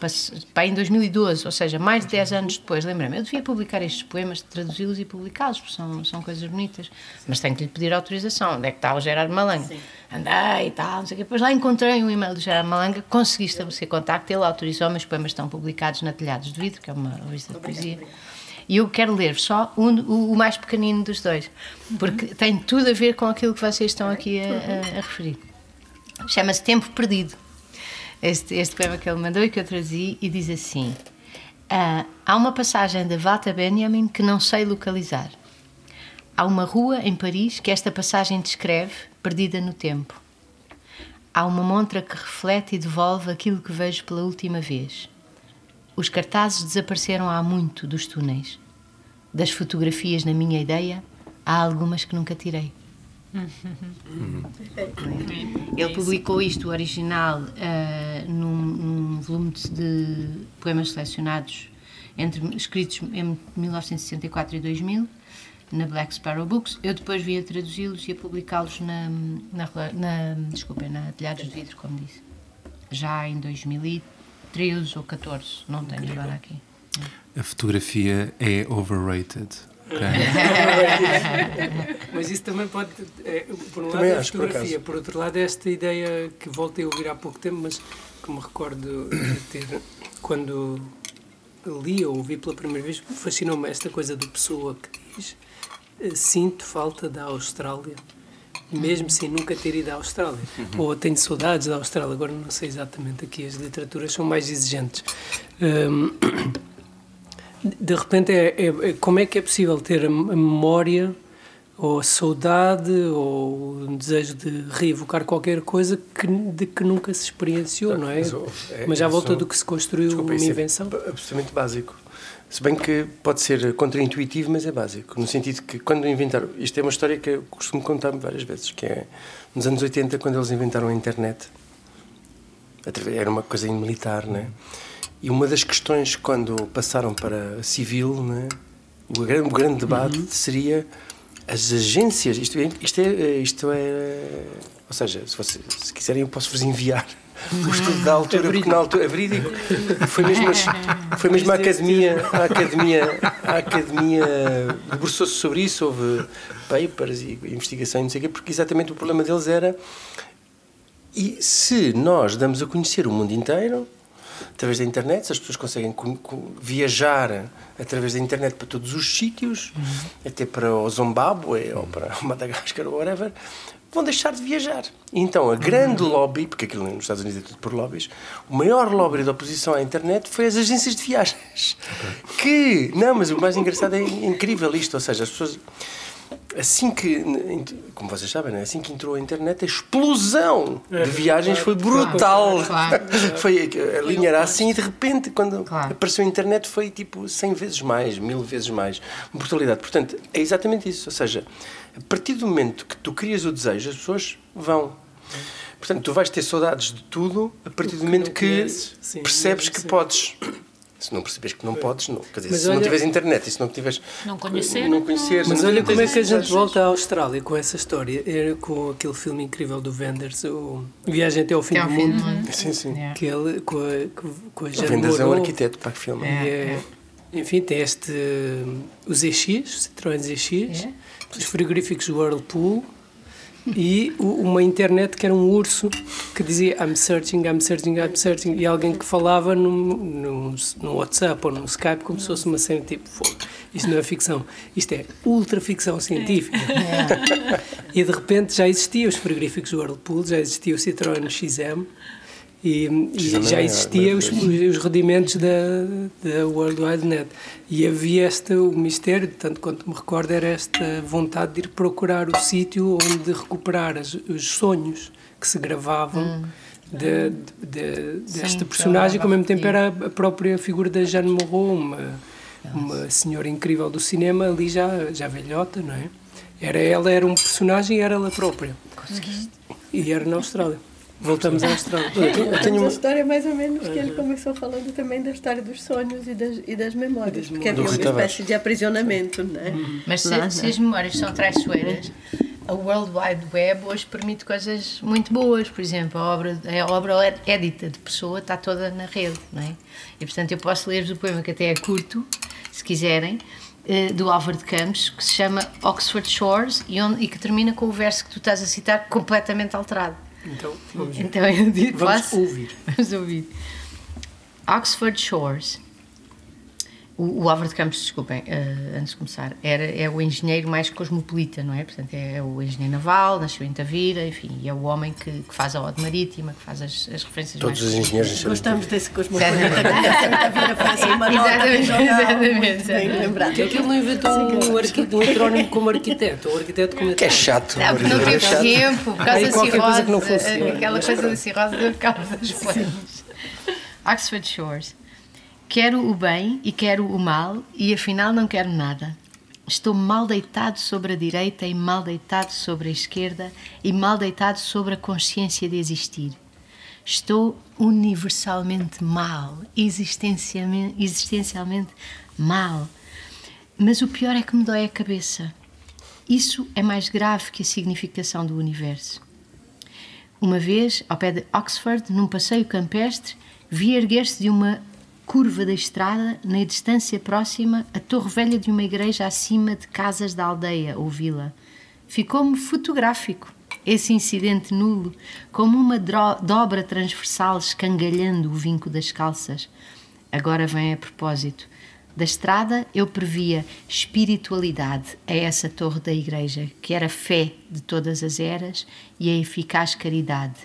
pá, em 2012, ou seja, mais de 10 anos depois, lembrei-me, eu devia publicar estes poemas, traduzi-los e publicá-los, porque são, são coisas bonitas, mas tenho que lhe pedir autorização. Onde é que está o Gerardo Malanga? Andei e tal, não sei o quê. Depois lá encontrei um e-mail do Gerardo Malanga, consegui estabelecer contacto, ele autorizou, meus poemas estão publicados na Telhados de Vidro, que é uma revista de poesia. E eu quero ler só um- o, o mais pequenino dos dois, porque tem tudo a ver com aquilo que vocês estão aqui a, a- a referir. Chama-se Tempo Perdido. Este, este poema que ele mandou e que eu traduzi e diz assim: ah, Há uma passagem de Walter Benjamin que não sei localizar. Há uma rua em Paris que esta passagem descreve, perdida no tempo. Há uma montra que reflete e devolve aquilo que vejo pela última vez. Os cartazes desapareceram há muito dos túneis. Das fotografias na minha ideia, há algumas que nunca tirei. Ele publicou isto, o original, eh, num, num volume de, poemas selecionados entre, escritos em 1964 e 2000, na Black Sparrow Books. Eu depois vim a traduzi-los e a publicá-los na, na, na, na Telhados de Vidro, como disse. Já em 2013 ou 14, não tenho agora aqui. A fotografia é overrated. ok? Mas isso também pode. é, por um lado, Também é a por fotografia, acaso. por, outro lado, é esta ideia que voltei a ouvir há pouco tempo, mas que me recordo de ter. Quando li ou ouvi pela primeira vez, fascinou-me esta coisa do Pessoa que diz: eh, Sinto falta da Austrália, mesmo sem nunca ter ido à Austrália. Ou tenho saudades da Austrália, agora não sei exatamente aqui, as literaturas são mais exigentes. Hum, de repente, é, é- é- como é que é possível ter a, memória ou a saudade ou um desejo de reevocar qualquer coisa que, de que nunca se experienciou, não é? Mas, é- Mas já é volta só- do que se construiu Desculpa, uma é invenção. b- absolutamente básico. Se bem que pode ser contraintuitivo, mas é básico. No sentido que quando inventaram. Isto é uma história que eu costumo contar várias vezes, que é nos anos 80, quando eles inventaram a internet. Era uma coisa militar, né? E uma das questões, quando passaram para civil, né? o, grande, o grande debate seria as agências. Isto é, isto é, isto é ou seja, se, você, se quiserem, eu posso vos enviar o estudo da altura, porque na altura é verídico. Foi mesmo, as- foi mesmo a academia, a academia, a academia debruçou-se sobre isso, houve papers e investigação e não sei o quê, porque exatamente o problema deles era e se nós damos a conhecer o mundo inteiro, através da internet, se as pessoas conseguem co- co- viajar através da internet para todos os sítios, até para o Zimbábue ou para Madagascar ou whatever, vão deixar de viajar. E então a grande lobby, porque aquilo nos Estados Unidos é tudo por lobbies, o maior lobby da oposição à internet foi as agências de viagens. Que, não, mas o mais engraçado é incrível isto, ou seja, as pessoas assim que, como vocês sabem, né? assim que entrou a internet, a explosão de viagens foi brutal. claro. Foi, a linha era assim e de repente, quando Claro. apareceu a internet, foi tipo 100 vezes mais, mil vezes mais. Brutalidade. Portanto, é exatamente isso. Ou seja, a partir do momento que tu crias o desejo, as pessoas vão. Portanto, tu vais ter saudades de tudo a partir do momento não que sim, percebes que sim. podes. Se não percebes que não podes, não. Quer dizer, Mas se não olha- tiveres internet e se não tiveres. Não conhecer, Não conheceres. Mas não olha como é que a gente volta à Austrália com essa história. Era com aquele filme incrível do Wenders, o Viagem até ao Fim do Mundo. do mundo. Sim, sim. Yeah. Que ele, com a, com, a O Vendas é um arquiteto para que filme. E é- enfim, tem este. Os EX, Citroën EX, É. os frigoríficos Whirlpool e uma internet que era um urso que dizia I'm searching, I'm searching, I'm searching e alguém que falava num, num, num WhatsApp ou num Skype como se fosse uma cena tipo fogo. Isto não é ficção, isto é ultra ficção científica. E de repente já existiam os frigoríficos Whirlpool, já existia o Citroën XM e, e já é existiam os, maravilhoso. os rudimentos da, da World Wide Net. E havia este, o mistério, tanto quanto me recordo, era esta vontade de ir procurar o sítio onde recuperar as- os sonhos que se gravavam de, de- de- desta Sim, personagem, que ao mesmo tempo era a própria figura da Jeanne Moreau, uma, uma senhora incrível do cinema, ali já, já velhota, não é? Era ela, era um personagem e era ela própria. E era na Austrália. Voltamos à. Eu tenho a uma. história mais ou menos que ele começou falando também da história dos sonhos e das, e das memórias, porque havia uma espécie de aprisionamento, né? Mas se, Lá, se né? as memórias são traiçoeiras, a World Wide Web hoje permite coisas muito boas. Por exemplo, a obra, a obra édita de pessoa está toda na rede, não é? E portanto eu posso ler-vos o poema que até é curto, se quiserem, eh, do Álvaro de Campos, que se chama Oxford Shores e, onde- e que termina com o verso que tu estás a citar completamente alterado. Então, vamos. Então eu digo, Vamos ouvir. Vamos ouvir. Oxford Shores. O, o Álvaro de Campos, desculpem, eh, antes de começar, era, é o engenheiro mais cosmopolita, não é? Portanto, é o engenheiro naval, nasceu em Tavira, enfim, e é o homem que, que faz a ode marítima, que faz as, as referências Todos os mais engenheiros nasceram Gostamos desse cosmopolita que a vida foi assim, uma nota Exatamente, jogada, exatamente, bem lembrado. Porque aquilo não inventou um, arqui- um heterónimo como arquiteto, ou arquiteto como Que é chato. Não, porque não é teve chato. tempo, por causa da cirrose, funciona. aquela coisa da cirrose deu cabo das planos. Oxford Shores. Quero o bem e quero o mal, e afinal não quero nada. Estou mal deitado sobre a direita e mal deitado sobre a esquerda e mal deitado sobre a consciência de existir. Estou universalmente mal, existencialmente, existencialmente mal. Mas o pior é que me dói a cabeça. Isso é mais grave que a significação do universo. Uma vez, ao pé de Oxford, num passeio campestre, vi erguer-se de uma curva da estrada, na distância próxima, a torre velha de uma igreja acima de casas da aldeia ou vila. Ficou-me fotográfico esse incidente nulo, como uma dobra transversal escangalhando o vinco das calças. Agora vem a propósito. Da estrada eu previa espiritualidade a essa torre da igreja, que era fé de todas as eras e a eficaz caridade.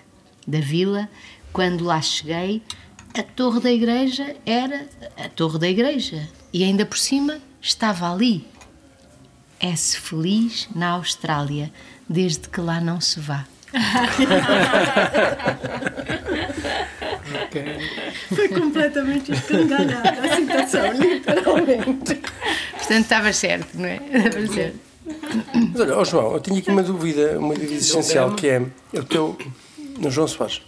Da vila, quando lá cheguei, a torre da igreja era a torre da igreja e ainda por cima estava ali. É-se feliz na Austrália, desde que lá não se vá. Foi completamente escangalhada a situação, literalmente. Portanto, estava certo, não é? Estava certo. Mas olha, ó João, eu tinha aqui uma dúvida, uma dúvida essencial, que é o teu. No João Soares.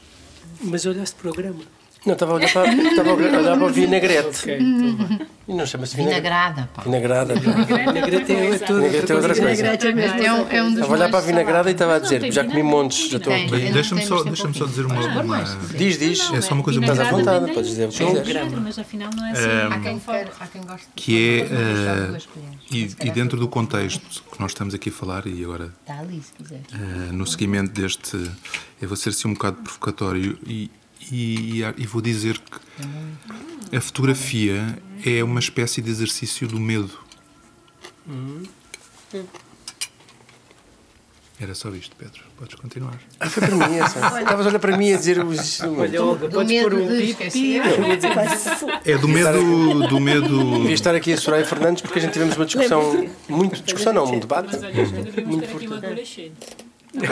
Mas olha este programa. Não, estava a olhar para, estava a olhar para o vinagrete. Ok, vai. E não chama-se vinagrete. Vinagrada, pá. Vinagrada. Vinagrete é tudo Vinagrete é outra coisa. Vinagrete é é um, é um dos Estava a olhar para a vinagrada e estava a dizer, já comi montes, já estou. Não Deixa-me só, deixa só dizer uma. Uma-. Diz, diz. É só uma coisa Estás à vontade, podes dizer o que quiseres. Mas afinal não é assim. Há quem, quer, há quem goste. que é, eh, e, dentro do contexto que nós estamos aqui a falar, e agora Está ali, se quiser. eh, no seguimento deste, eu vou ser assim um bocado provocatório e, e, e vou dizer que a fotografia é uma espécie de exercício do medo. Era só isto, Pedro. Podes continuar. Ah, foi para mim essa. Estavas a olhar para mim a dizer os. Olha, Olga, Do podes pôr medo um. É do medo. Do medo Devia estar aqui a Soraya Fernandes porque a gente tivemos uma discussão. Muito discussão, não, um debate. Mas olha, aqui um adolescente.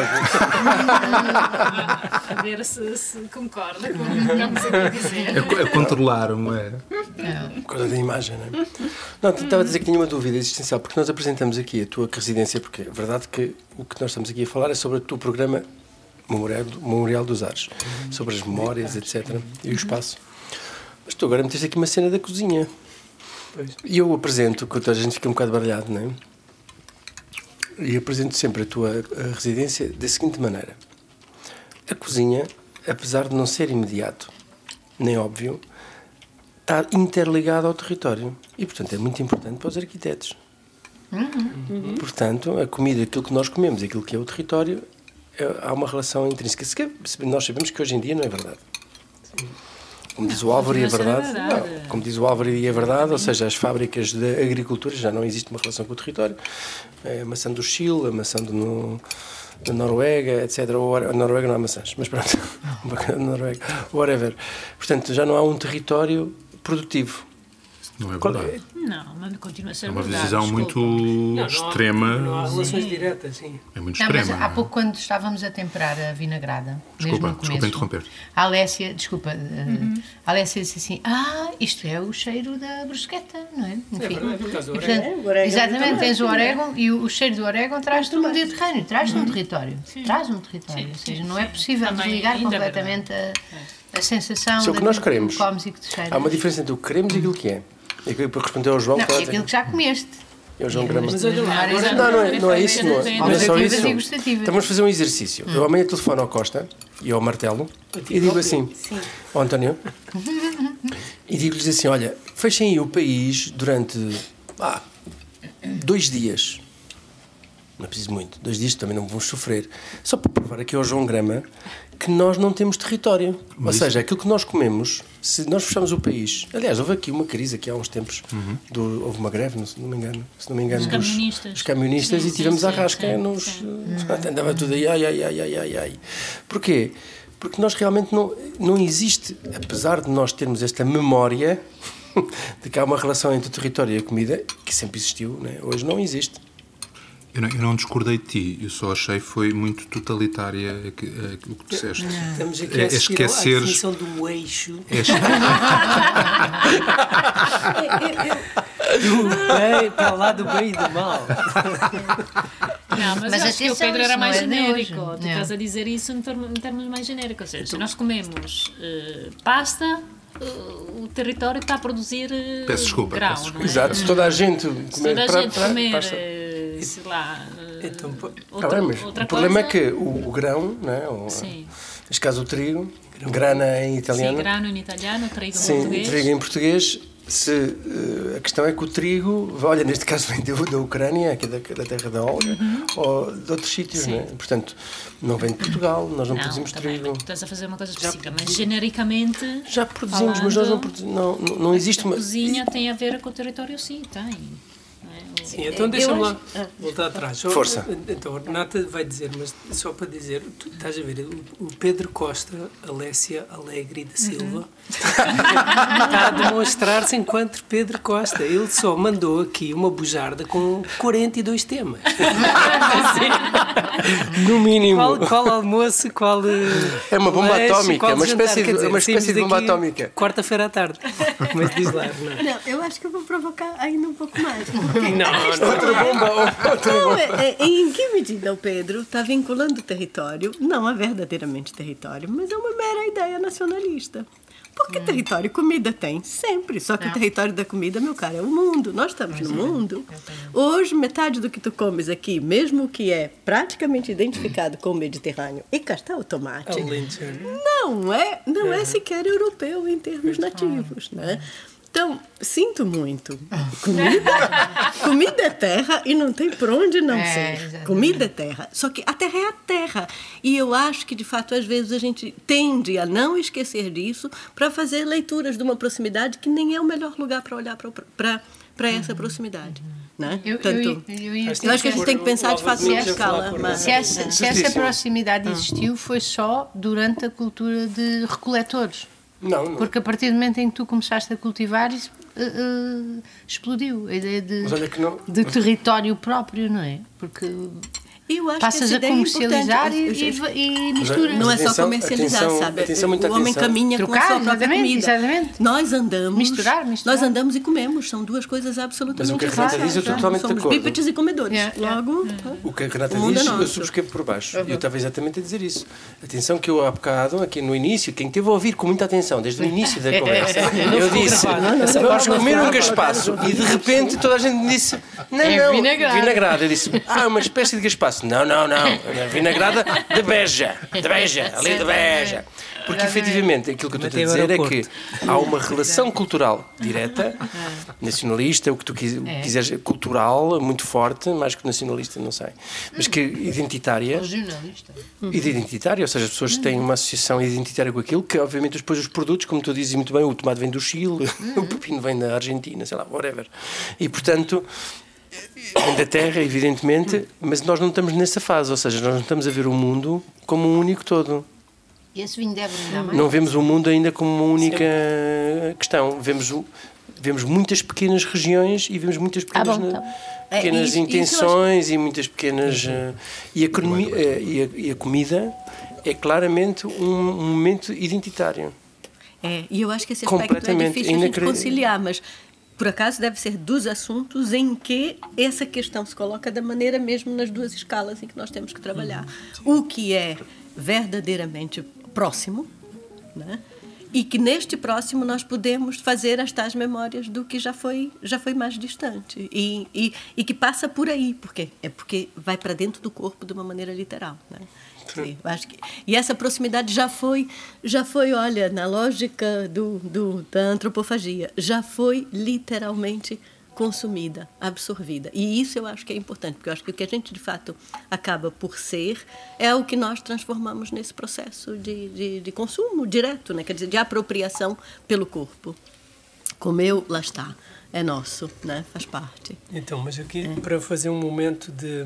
A ver se, se concorda com o que estamos aqui a dizer. a, co- a controlar, não é? Causa da imagem, não é? Não, estava a dizer que tinha uma dúvida existencial, porque nós apresentamos aqui a tua residência, porque é verdade que o que nós estamos aqui a falar é sobre o teu programa Memorial, Memorial dos Ares, sobre as memórias, etc. E o espaço. Mas tu agora meteste aqui uma cena da cozinha. E eu apresento, que a gente fica um bocado baralhado, não é? E apresento sempre a tua residência da seguinte maneira: a cozinha, apesar de não ser imediato, nem óbvio, está interligada ao território. E, portanto, é muito importante para os arquitetos. Portanto, a comida, aquilo que nós comemos, aquilo que é o território, é- há uma relação intrínseca. Se Nós sabemos que hoje em dia não é verdade. Como diz o Álvaro, e é a verdade. Não, como diz o Álvaro, e é verdade, ou seja, as fábricas de agricultura já não existe uma relação com o território. É a maçã do Chile, a maçã do, no, da Noruega, etc. Ou, a Noruega não há maçãs, mas pronto, a Noruega, whatever. Portanto, já não há um território produtivo. Não é Qual verdade. Não, mas continua a ser É uma verdade. desculpa. muito há- extrema. Não há relações diretas, sim. É muito Não, mas extrema. há pouco, quando estávamos a temperar a vinagrada, Desculpa, mesmo no desculpa começo, interromper. A Alessia, desculpa, eh, a Alessia disse assim: Ah, isto é o cheiro da brusqueta, não é? Enfim. verdade, por causa do E, portanto, orégano. O orégano exatamente, tens o não é? orégano e o, o cheiro do orégano traz-te um Mediterrâneo, traz-te um território. Traz um território. Ou seja, não é possível Também desligar é completamente a, a sensação Isso é o que nós queremos. que comes e que te cheiras. Há uma diferença entre o que queremos e aquilo que é. E para responder ao João, Não, é aquilo que já comeste. é o João Grama. Mas olha lá, agora Não, não é, não é isso, não é, não é só Olfativas isso. e gustativas. Então vamos fazer um exercício. Eu amanhã telefono ao Costa e ao Martelo e digo assim: Ó António, e digo-lhes assim: olha, fechem aí o país durante ah, dois dias. Não é preciso muito, dois dias também não vamos sofrer. Só para provar aqui ao João Grama que nós não temos território. Ou seja, aquilo que nós comemos, se nós fecharmos o país. Aliás, houve aqui uma crise aqui há uns tempos, do- houve uma greve, não, se não me engano, se não me engano, Dos camionistas. dos camionistas Sim, e sim, tivemos a sim, rasca sim, nos. sim. Andava tudo aí, ai, ai, ai, ai, ai, ai. Porquê? Porque nós realmente não, não existe, apesar de nós termos esta memória de que há uma relação entre o território e a comida, que sempre existiu, né? hoje não existe. Eu não, eu não discordei de ti, eu só achei foi muito totalitária a que- a- o que disseste. Estamos aqui É a assistir à esqueceres- definição do eixo. É Do bem, para lá do bem e do mal. Não, mas, Mas acho que o Pedro era mais não é de genérico. Tu Não. estás a dizer isso em termos, mais genéricos. Ou seja, se nós comemos eh, pasta, eh, o território está a produzir eh, Peço desculpa, grau, peço não é? Exato, se toda a gente Se comer toda a pra- gente pra- comer, pasta- sei lá, eh, Então, Tá outra, bem, mas outra o problema coisa, é que o, o grão, né, o, Sim. neste caso o trigo, grana em Sim, italiano, grano em italiano, trigo em sim, português. trigo em português, se, eh, a questão é que o trigo, olha, neste caso vem da, da Ucrânia, aqui da, da terra da Olga, ou de outros sítios, Uhum. Sim. né? portanto, não vem de Portugal, nós não, Não, produzimos trigo. tu estás a fazer uma coisa específica, mas genericamente. Já produzimos, mas nós não, falando, produzimos, não, não, não existe A uma... cozinha tem a ver com o território, sim, tem. É? Sim, então deixa-me lá acho- ah. voltar atrás. Só- Força. Então, a Renata vai dizer, mas só para dizer, tu estás a ver, o, Pedro Costa, Alessia Alegre da Silva, está a demonstrar-se enquanto Pedro Costa. Ele só mandou aqui uma bujarda com 42 temas. No mínimo. Qual, qual almoço, qual. eh, É uma bomba lanche, atómica, é uma espécie dizer, uma espécie de bomba atómica. Quarta-feira à tarde. Mas diz lá, Renata. Não, eu acho que eu vou provocar ainda um pouco mais. porque- Não, Outra bomba, outra Não, bomba. é- é- em que medida o Pedro está vinculando o território, não é verdadeiramente território, mas é uma mera ideia nacionalista. Porque território comida tem, sempre. Só que o território da comida, meu cara, é o mundo. Nós estamos no mundo. Hoje, metade do que tu comes aqui, mesmo que é praticamente identificado com o Mediterrâneo, e está o tomate, não é, não é sequer europeu em termos nativos, né? Então, sinto muito. Comida, comida é terra e não tem por onde não É, ser. exatamente. Comida é terra. Só que a terra é a terra. E eu acho que, de fato, às vezes a gente tende a não esquecer disso para fazer leituras de uma proximidade que nem é o melhor lugar para olhar para essa proximidade. Né? Eu, eu, Portanto, eu, eu, ia eu acho que a gente tem que pensar de fato falar escala. mas- Se essa, se essa proximidade existiu, foi só durante a cultura de recoletores. Não, não. Porque a partir do momento em que tu começaste a cultivar, isso eh, eh, explodiu. A ideia de, de território próprio, não é? Porque Eu acho que Passas essa a ideia é comercializar e, importante. e, e misturas. Não é só Atenção, comercializar, atenção, sabe? atenção, muita o homem atenção. caminha com a Trocar, sua própria exatamente, comida. exatamente. Nós andamos. Misturar, misturar. Nós andamos e comemos. São duas coisas absolutamente Mas o que a Renata diferentes. diz, eu estou totalmente de acordo. bípedes e comedores. Yeah, yeah. Logo, O que a Renata O mundo diz, é eu subscrevo por baixo. E eu estava exatamente a dizer isso. Atenção que eu há bocado, aqui no início, quem teve a ouvir com muita atenção, desde o início da conversa, eu disse, vamos comer um gaspaço. E de repente toda a gente me disse, não, É não, vinagrada. Eu disse, ah, uma espécie de gaspaço. Não, não, não, é vinagrada de beja, de beja, ali de beja. Porque efetivamente aquilo que eu estou a dizer é que há uma relação cultural direta, nacionalista, o que tu que quiseres, cultural, muito forte, mais que nacionalista, não sei, mas que identitária, Regionalista. identitária, ou seja, as pessoas têm uma associação identitária com aquilo, que obviamente depois os produtos, como tu dizes muito bem, o tomate vem do Chile, o pepino vem da Argentina, sei lá, whatever. E portanto, da terra, evidentemente, mas nós não estamos nessa fase, ou seja, nós não estamos a ver o mundo como um único todo. E esse vinho deve mais? Não vemos o mundo ainda como uma única questão. Vemos, o- vemos muitas pequenas regiões e vemos muitas pequenas, bom, tá bom. É, pequenas isso- isso eu intenções e muitas pequenas. eh, e, a economia, eh, e, a, e a comida é claramente um, um momento identitário. É, e eu acho que esse aspecto é difícil inacre- conciliar, mas por acaso deve ser dos assuntos em que essa questão se coloca da maneira mesmo nas duas escalas em que nós temos que trabalhar. O que é verdadeiramente próximo, né? e que neste próximo nós podemos fazer as tais memórias do que já foi já foi mais distante e, e, e que passa por aí porque é porque vai para dentro do corpo de uma maneira literal né? Sim, eu acho que, e essa proximidade já foi já foi olha na lógica do, do da antropofagia já foi literalmente consumida absorvida e isso eu acho que é importante porque eu acho que o que a gente de fato acaba por ser é o que nós transformamos nesse processo de, de, de consumo direto, né? quer dizer, de apropriação pelo corpo. Comeu, lá está, é nosso, né? faz parte. Então, mas aqui para fazer um momento de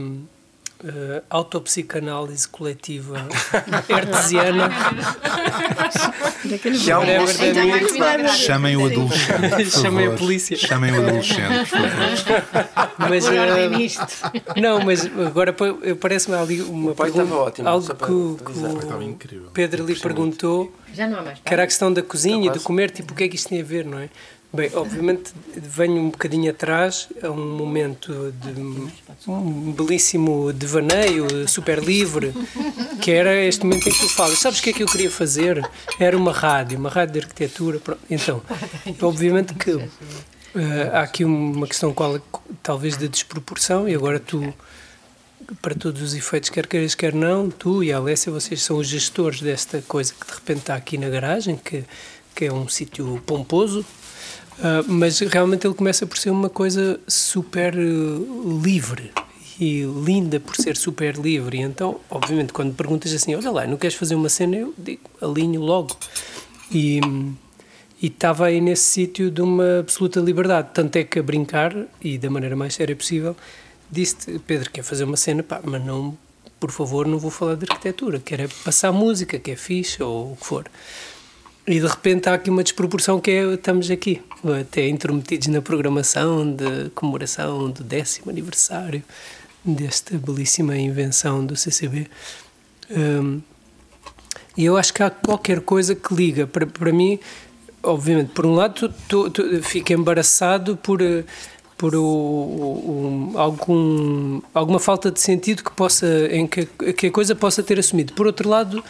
eh, autopsicanálise coletiva artesiana, Daquele Que há um Whatever gosto that de means. mim. Chamem o adolescente. Chamem a polícia. Chamem o adolescente, mas nisto. não, mas agora pa- parece-me ali uma pai pergunta, estava ótimo, algo que, para o- que o. Pedro lhe perguntou Já não há mais. que era a questão da cozinha de comer, tipo, o que é que isto tem a ver, não é? Bem, obviamente venho um bocadinho atrás a um momento de um belíssimo devaneio, super livre, que era este momento em que tu falas, sabes o que é que eu queria fazer? Era uma rádio, uma rádio de arquitetura. pronto. Então, obviamente que eh, há aqui uma questão qual, talvez de desproporção, e agora tu para todos os efeitos, quer queiras, quer não, tu e a Alessia, vocês são os gestores desta coisa que de repente está aqui na garagem, que, que é um sítio pomposo, ah, mas realmente ele começa por ser uma coisa super eh, livre e linda por ser super livre. E então, obviamente, quando perguntas assim, olha lá, não queres fazer uma cena, eu digo, alinho logo. E, estava aí nesse sítio de uma absoluta liberdade. Tanto é que a brincar, e da maneira mais séria possível, disse Pedro, quer fazer uma cena, pá, mas não, por favor, não vou falar de arquitetura, quero é passar música, que é fixe, ou o que for. E de repente há aqui uma desproporção que é, estamos aqui, até intrometidos na programação de comemoração do décimo aniversário desta belíssima invenção do CCB. Hum, e eu acho que há qualquer coisa que liga. Para, para mim, obviamente, por um lado, fico embaraçado por, eh, por o, o- algum, alguma falta de sentido que, possa, em que, que a coisa possa ter assumido. Por outro lado,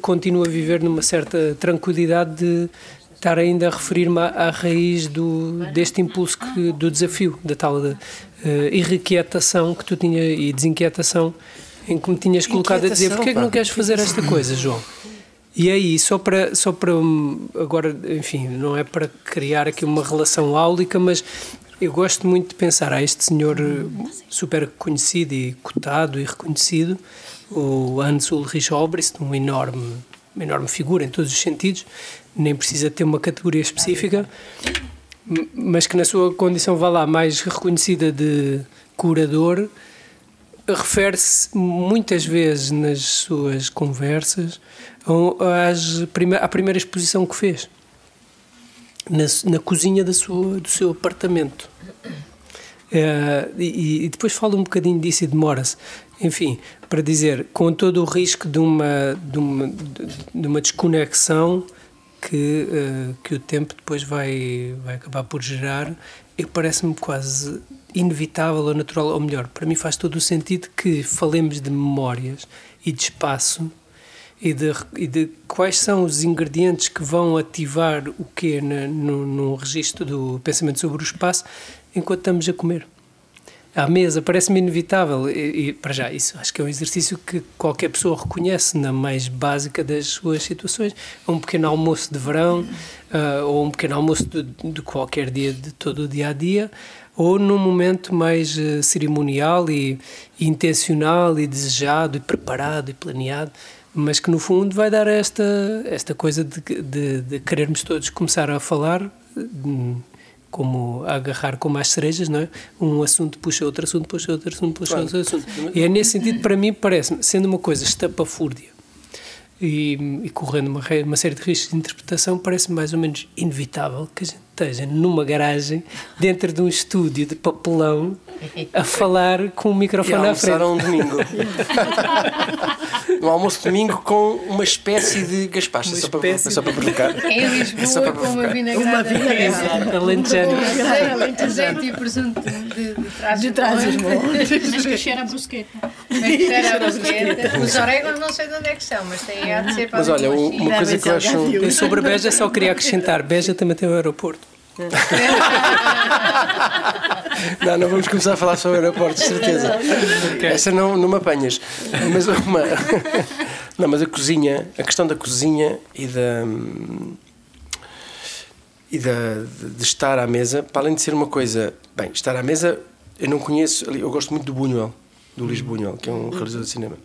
continuo a viver numa certa tranquilidade de estar ainda a referir-me à, à raiz do, deste impulso que, do desafio, da tal de, eh, irrequietação que tu tinha e desinquietação em que me tinhas colocado a dizer porque é que não queres fazer esta coisa, João? E aí, só para, só para hum, agora, enfim, não é para criar aqui uma relação áulica, mas eu gosto muito de pensar, há este senhor eh, super conhecido e cotado e reconhecido, o Hans Ulrich Obrist, um enorme, uma enorme figura em todos os sentidos, nem precisa ter uma categoria específica, mas que na sua condição, vá lá, mais reconhecida de curador, refere-se muitas vezes nas suas conversas às prime- à primeira exposição que fez na, na cozinha da sua, do seu apartamento. Eh, e, e depois fala um bocadinho disso e demora-se. Enfim, para dizer, com todo o risco de uma, de uma, de uma desconexão que, uh, que o tempo depois vai, vai acabar por gerar, parece-me quase inevitável ou natural, ou melhor, para mim faz todo o sentido que falemos de memórias e de espaço e de, e de quais são os ingredientes que vão ativar o quê no, no, no registro do pensamento sobre o espaço enquanto estamos a comer à mesa, parece-me inevitável. E, e, para já, isso acho que é um exercício que qualquer pessoa reconhece na mais básica das suas situações. Um pequeno almoço de verão, uh, ou um pequeno almoço de, de, qualquer dia, de todo o dia a dia, ou num momento mais uh, cerimonial e, e, intencional e desejado e preparado e planeado. Mas que no fundo vai dar esta, esta coisa de, de, de querermos todos começar a falar como agarrar como as cerejas, não é? Um assunto puxa outro assunto, puxa outro assunto, puxa claro. outro assunto. E é nesse sentido, para mim, parece-me, sendo uma coisa estapafúrdia e, e correndo uma, uma série de riscos de interpretação, parece mais ou menos inevitável que a gente esteja numa garagem, dentro de um estúdio de papelão, a falar com o microfone e à frente. um domingo. um almoço de domingo com uma espécie de gaspacha, só, para, só para provocar. Em Lisboa, só para com uma vinagrada. Uma vinagrada. Alentejano. Azeite e presunto de, de trás de trás dos montes. Mas que cheira a brusqueta. Mas que cheira a brusqueta. Os orégãos não sei de onde é que são, mas tem a de ser para Mas olha, uma coisa que eu acho... Sobre Beja só queria acrescentar, Beja também tem o aeroporto. Não, não vamos começar a falar sobre aeroportos, certeza. Essa não, não me apanhas. Mas uma. Não, mas a cozinha, a questão da cozinha e da. e da, de estar à mesa, para além de ser uma coisa. Bem, estar à mesa, eu não conheço. Eu gosto muito do Buñuel, do Luís Buñuel, que é um realizador de cinema.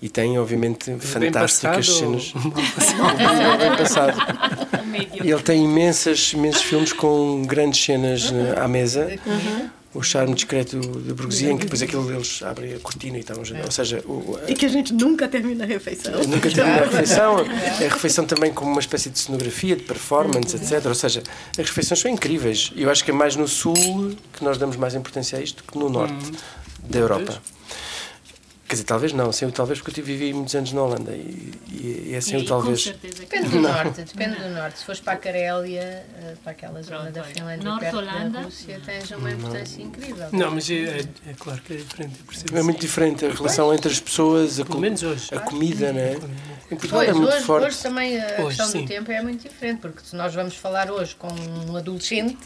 E tem, obviamente, fantásticas cenas. Ou... bem passado. Ele tem imensas, imensos filmes com grandes cenas à mesa. Uhum. O charme discreto de burguesia, em que depois aquilo eles abrem a cortina e tal. Ou seja, o, e que a gente nunca termina a refeição. Nunca termina a refeição. A refeição também como uma espécie de cenografia, de performance, etc. Ou seja, as refeições são incríveis. E eu acho que é mais no sul que nós damos mais importância a isto que no norte uhum. da Europa. Quer dizer, talvez não, sem o talvez, porque eu vivi muitos anos na Holanda e, e, e é sem o talvez. Depende do norte, depende do norte. Se fores para a Carélia, eh, para aquela zona Pronto, da Finlândia, norte perto Holanda. da Rússia, tens uma importância não. incrível. Não, mas é, é, é, claro que é diferente. É muito diferente a relação entre as pessoas, a, com, a comida, não é? Em Portugal pois, é muito hoje, forte. Hoje também a hoje, questão sim. do tempo é muito diferente, porque se nós vamos falar hoje com um adolescente,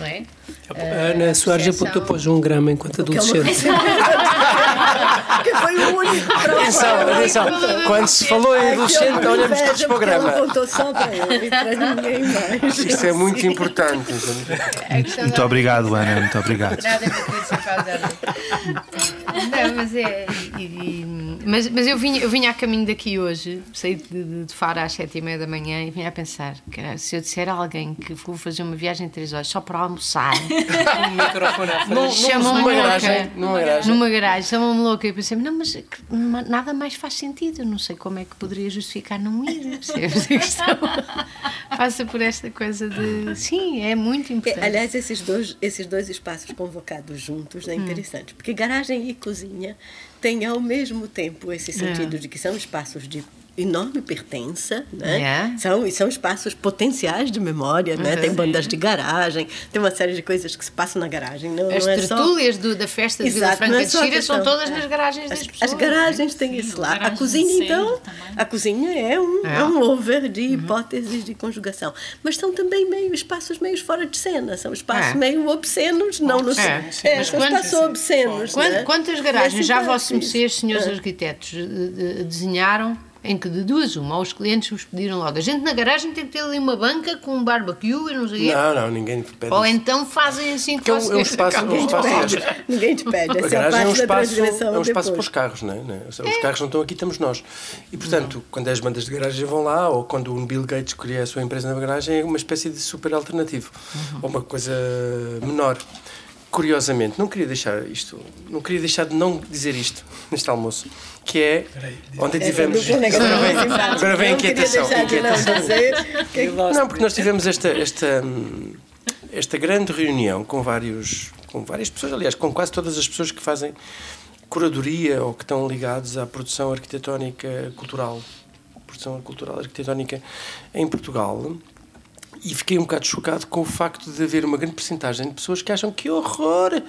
não é? A Ana Soares apontou para um grama enquanto adolescente. que foi o único Atenção, atenção. Quando se falou em adolescente, olhamos todos para o grama. apontou só para ele e para ninguém mais. Isto é muito importante. Muito obrigado, Ana, muito obrigado. Nada, Não, mas é. E, mas, mas eu, vinha, eu vinha a caminho daqui hoje, saí de, de Faro às sete e meia da manhã e vinha a pensar: que se eu disser a alguém que vou fazer uma viagem de três horas só para almoçar, chamam-me louca. Numa garagem. Numa garagem, chamam-me louca. E eu pensei: não, mas nada mais faz sentido. Eu não sei como é que poderia justificar não ir. Passa por esta coisa de. Sim, é muito importante. Aliás, esses dois, esses dois espaços convocados juntos é hum. interessante, hum. porque garagem e cozinha têm ao mesmo tempo esse sentido é. de que são espaços de enorme pertença, né? Yeah. São, são espaços potenciais de memória, né? Tem bandas de garagem, tem uma série de coisas que se passam na garagem. Não, as não é tertúlias só... do, da festa de Exato, Vila Franca é de Xira são todas é. nas garagens as, das pessoas. As garagens têm isso lá. A cozinha, então, a cozinha é um, é. é um over de uhum. hipóteses de conjugação. Mas são também meio espaços meio fora de cena, são espaços é. meio obscenos, não no é. é, Mas são espaços obscenos. Né? Quantas garagens já vossos senhores arquitetos desenharam em que de duas uma, os clientes vos pediram logo. A gente na garagem tem que ter ali uma banca com um barbecue e não sei Não, não, ninguém te pede. Ou então fazem assim que é um, é um espaço, é um espaço Ninguém te pede. A garagem é um espaço, é um espaço para os carros, não é? Os é. carros não estão aqui, estamos nós. E portanto, não. quando as bandas de garagem vão lá, ou quando o Bill Gates cria a sua empresa na garagem, é uma espécie de super alternativo. Uhum. Ou uma coisa menor curiosamente, não queria deixar isto, não queria deixar de não dizer isto neste almoço, que é onde tivemos. Agora vem, agora vem inquietação. inquietação. Não, porque nós tivemos esta, esta, esta grande reunião com vários com várias pessoas, aliás, com quase todas as pessoas que fazem curadoria ou que estão ligados à produção arquitetónica cultural, produção cultural arquitetónica em Portugal. E fiquei um bocado chocado com o facto de haver uma grande porcentagem de pessoas que acham que horror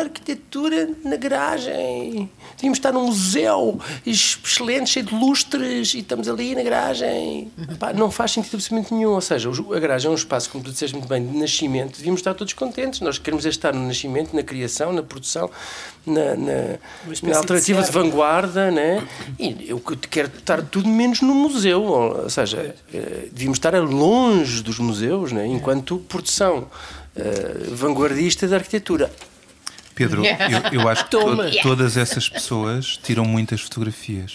arquitetura na garagem. Tínhamos de estar num museu excelente, cheio de lustres, e estamos ali na garagem. Pá, não faz sentido absolutamente nenhum. Ou seja, a garagem é um espaço, como tu disseste muito bem, de nascimento. Devíamos estar todos contentes. Nós queremos é estar no nascimento, na criação, na produção, na, na, na de alternativa de, certo. vanguarda, né? E eu que- quero estar tudo menos no museu. Ou seja, eh, devíamos estar longe dos museus, né? enquanto produção eh, vanguardista da arquitetura. Pedro, eu, eu acho que to- todas essas pessoas tiram muitas fotografias.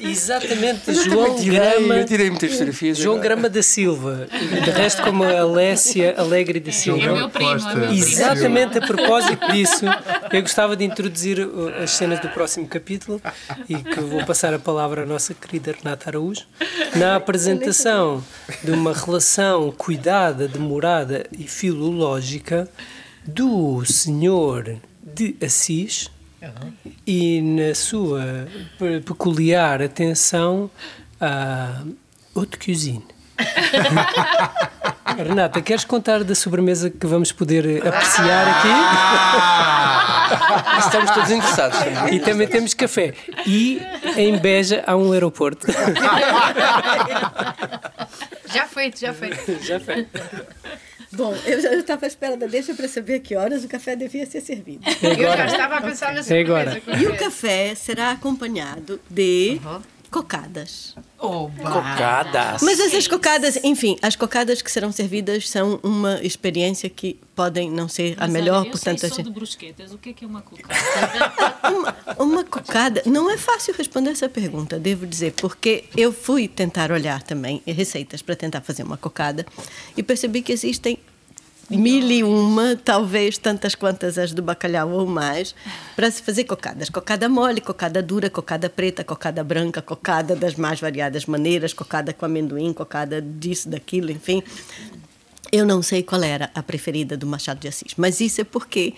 Exatamente, Eu João tirei, Grama. eu tirei muitas fotografias. João agora. Grama da Silva. E de resto, como a Alessia Alegre da Silva. É meu primo, é meu primo. Exatamente a propósito disso, eu gostava de introduzir as cenas do próximo capítulo e que vou passar a palavra à nossa querida Renata Araújo na apresentação de uma relação cuidada, demorada e filológica do senhor de Assis e na sua pe- peculiar atenção à haute cuisine. Renata, queres contar da sobremesa que vamos poder apreciar aqui? Estamos todos interessados. E também temos café. E em Beja há um aeroporto. Já feito, já feito. Já foi. Bom, eu já estava à espera da deixa para saber a que horas o café devia ser servido. Eu já estava a pensar na É agora. sobremesa. E o café será acompanhado de cocadas. Oba! Cocadas. Mas essas cocadas, enfim, as cocadas que serão servidas são uma experiência que podem não ser a Mas melhor, olha, eu portanto, sei a só gente- de brusquetas. O que é que é uma cocada? uma, uma cocada. Não é fácil responder essa pergunta, devo dizer, porque eu fui tentar olhar também receitas para tentar fazer uma cocada e percebi que existem mil e uma, talvez tantas quantas as do bacalhau ou mais, para se fazer cocadas. Cocada mole, cocada dura, cocada preta, cocada branca, cocada das mais variadas maneiras, cocada com amendoim, cocada disso, daquilo, enfim. Eu não sei qual era a preferida do Machado de Assis, mas isso é porque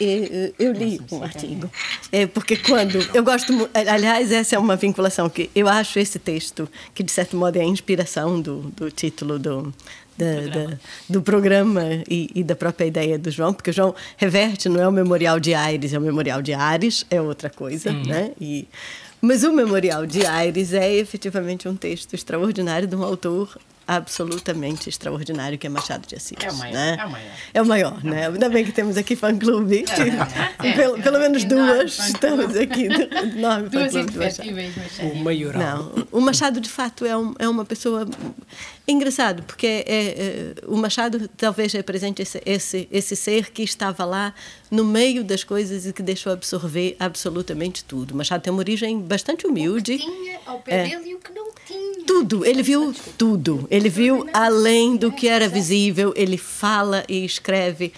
eh, eu li um artigo. É porque quando eu gosto, mu- aliás, essa é uma vinculação que eu acho esse texto que de certo modo é a inspiração do, do título do da- da- do programa e, e da própria ideia do João, porque o João reverte, não é o memorial de Aires, é o memorial de Ares, é outra coisa, né? E, mas o memorial de Aires é efetivamente um texto extraordinário de um autor absolutamente extraordinário que é Machado de Assis. É o maior, né? é o maior. É o maior, né? Ainda bem que temos aqui fã-clube. pelo, pelo menos duas estamos aqui. Enorme Duas fã-clube do O maioral. Não, o Machado de fato é, um, é uma pessoa engraçado, porque é, é, o Machado talvez represente esse, esse, esse ser que estava lá no meio das coisas e que deixou absorver absolutamente tudo. O Machado tem uma origem bastante humilde. tinha ao pé É. dele e o que não tinha. Tudo, ele viu tudo. Ele viu além do que era visível, ele fala e escreve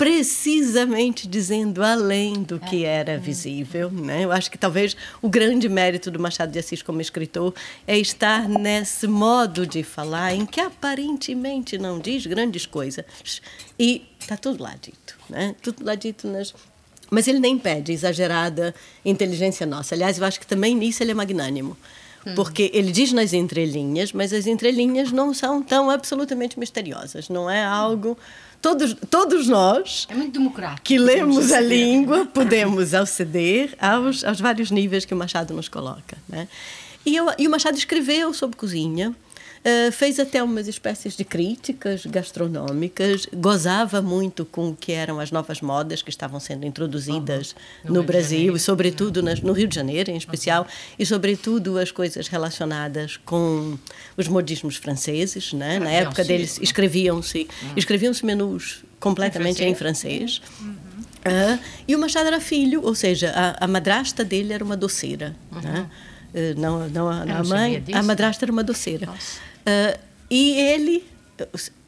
precisamente dizendo além do que era visível, né? Eu acho que talvez o grande mérito do Machado de Assis como escritor é estar nesse modo de falar em que aparentemente não diz grandes coisas e está tudo lá dito, né? Tudo lá dito nas mas ele nem pede exagerada inteligência nossa. Aliás, eu acho que também nisso ele é magnânimo. Porque ele diz nas entrelinhas, mas as entrelinhas não são tão absolutamente misteriosas. Não é algo. Todos, todos nós É que lemos a língua podemos aceder aos, aos vários níveis que o Machado nos coloca. Né? E, eu, e o Machado escreveu sobre cozinha, eh, fez até umas espécies de críticas gastronômicas, gozava muito com o que eram as novas modas que estavam sendo introduzidas No no, de Brasil, e sobretudo nas- no Rio de Janeiro, em especial, e sobretudo as coisas relacionadas com os modismos franceses. Né? Na Cravião época deles escreviam-se escreviam-se menus completamente em francês. Ah, e o Machado era filho, ou seja, a, a madrasta dele era uma doceira. Né? Eh, não, não, a, não a mãe, a madrasta era uma doceira. Nossa. Ah, e ele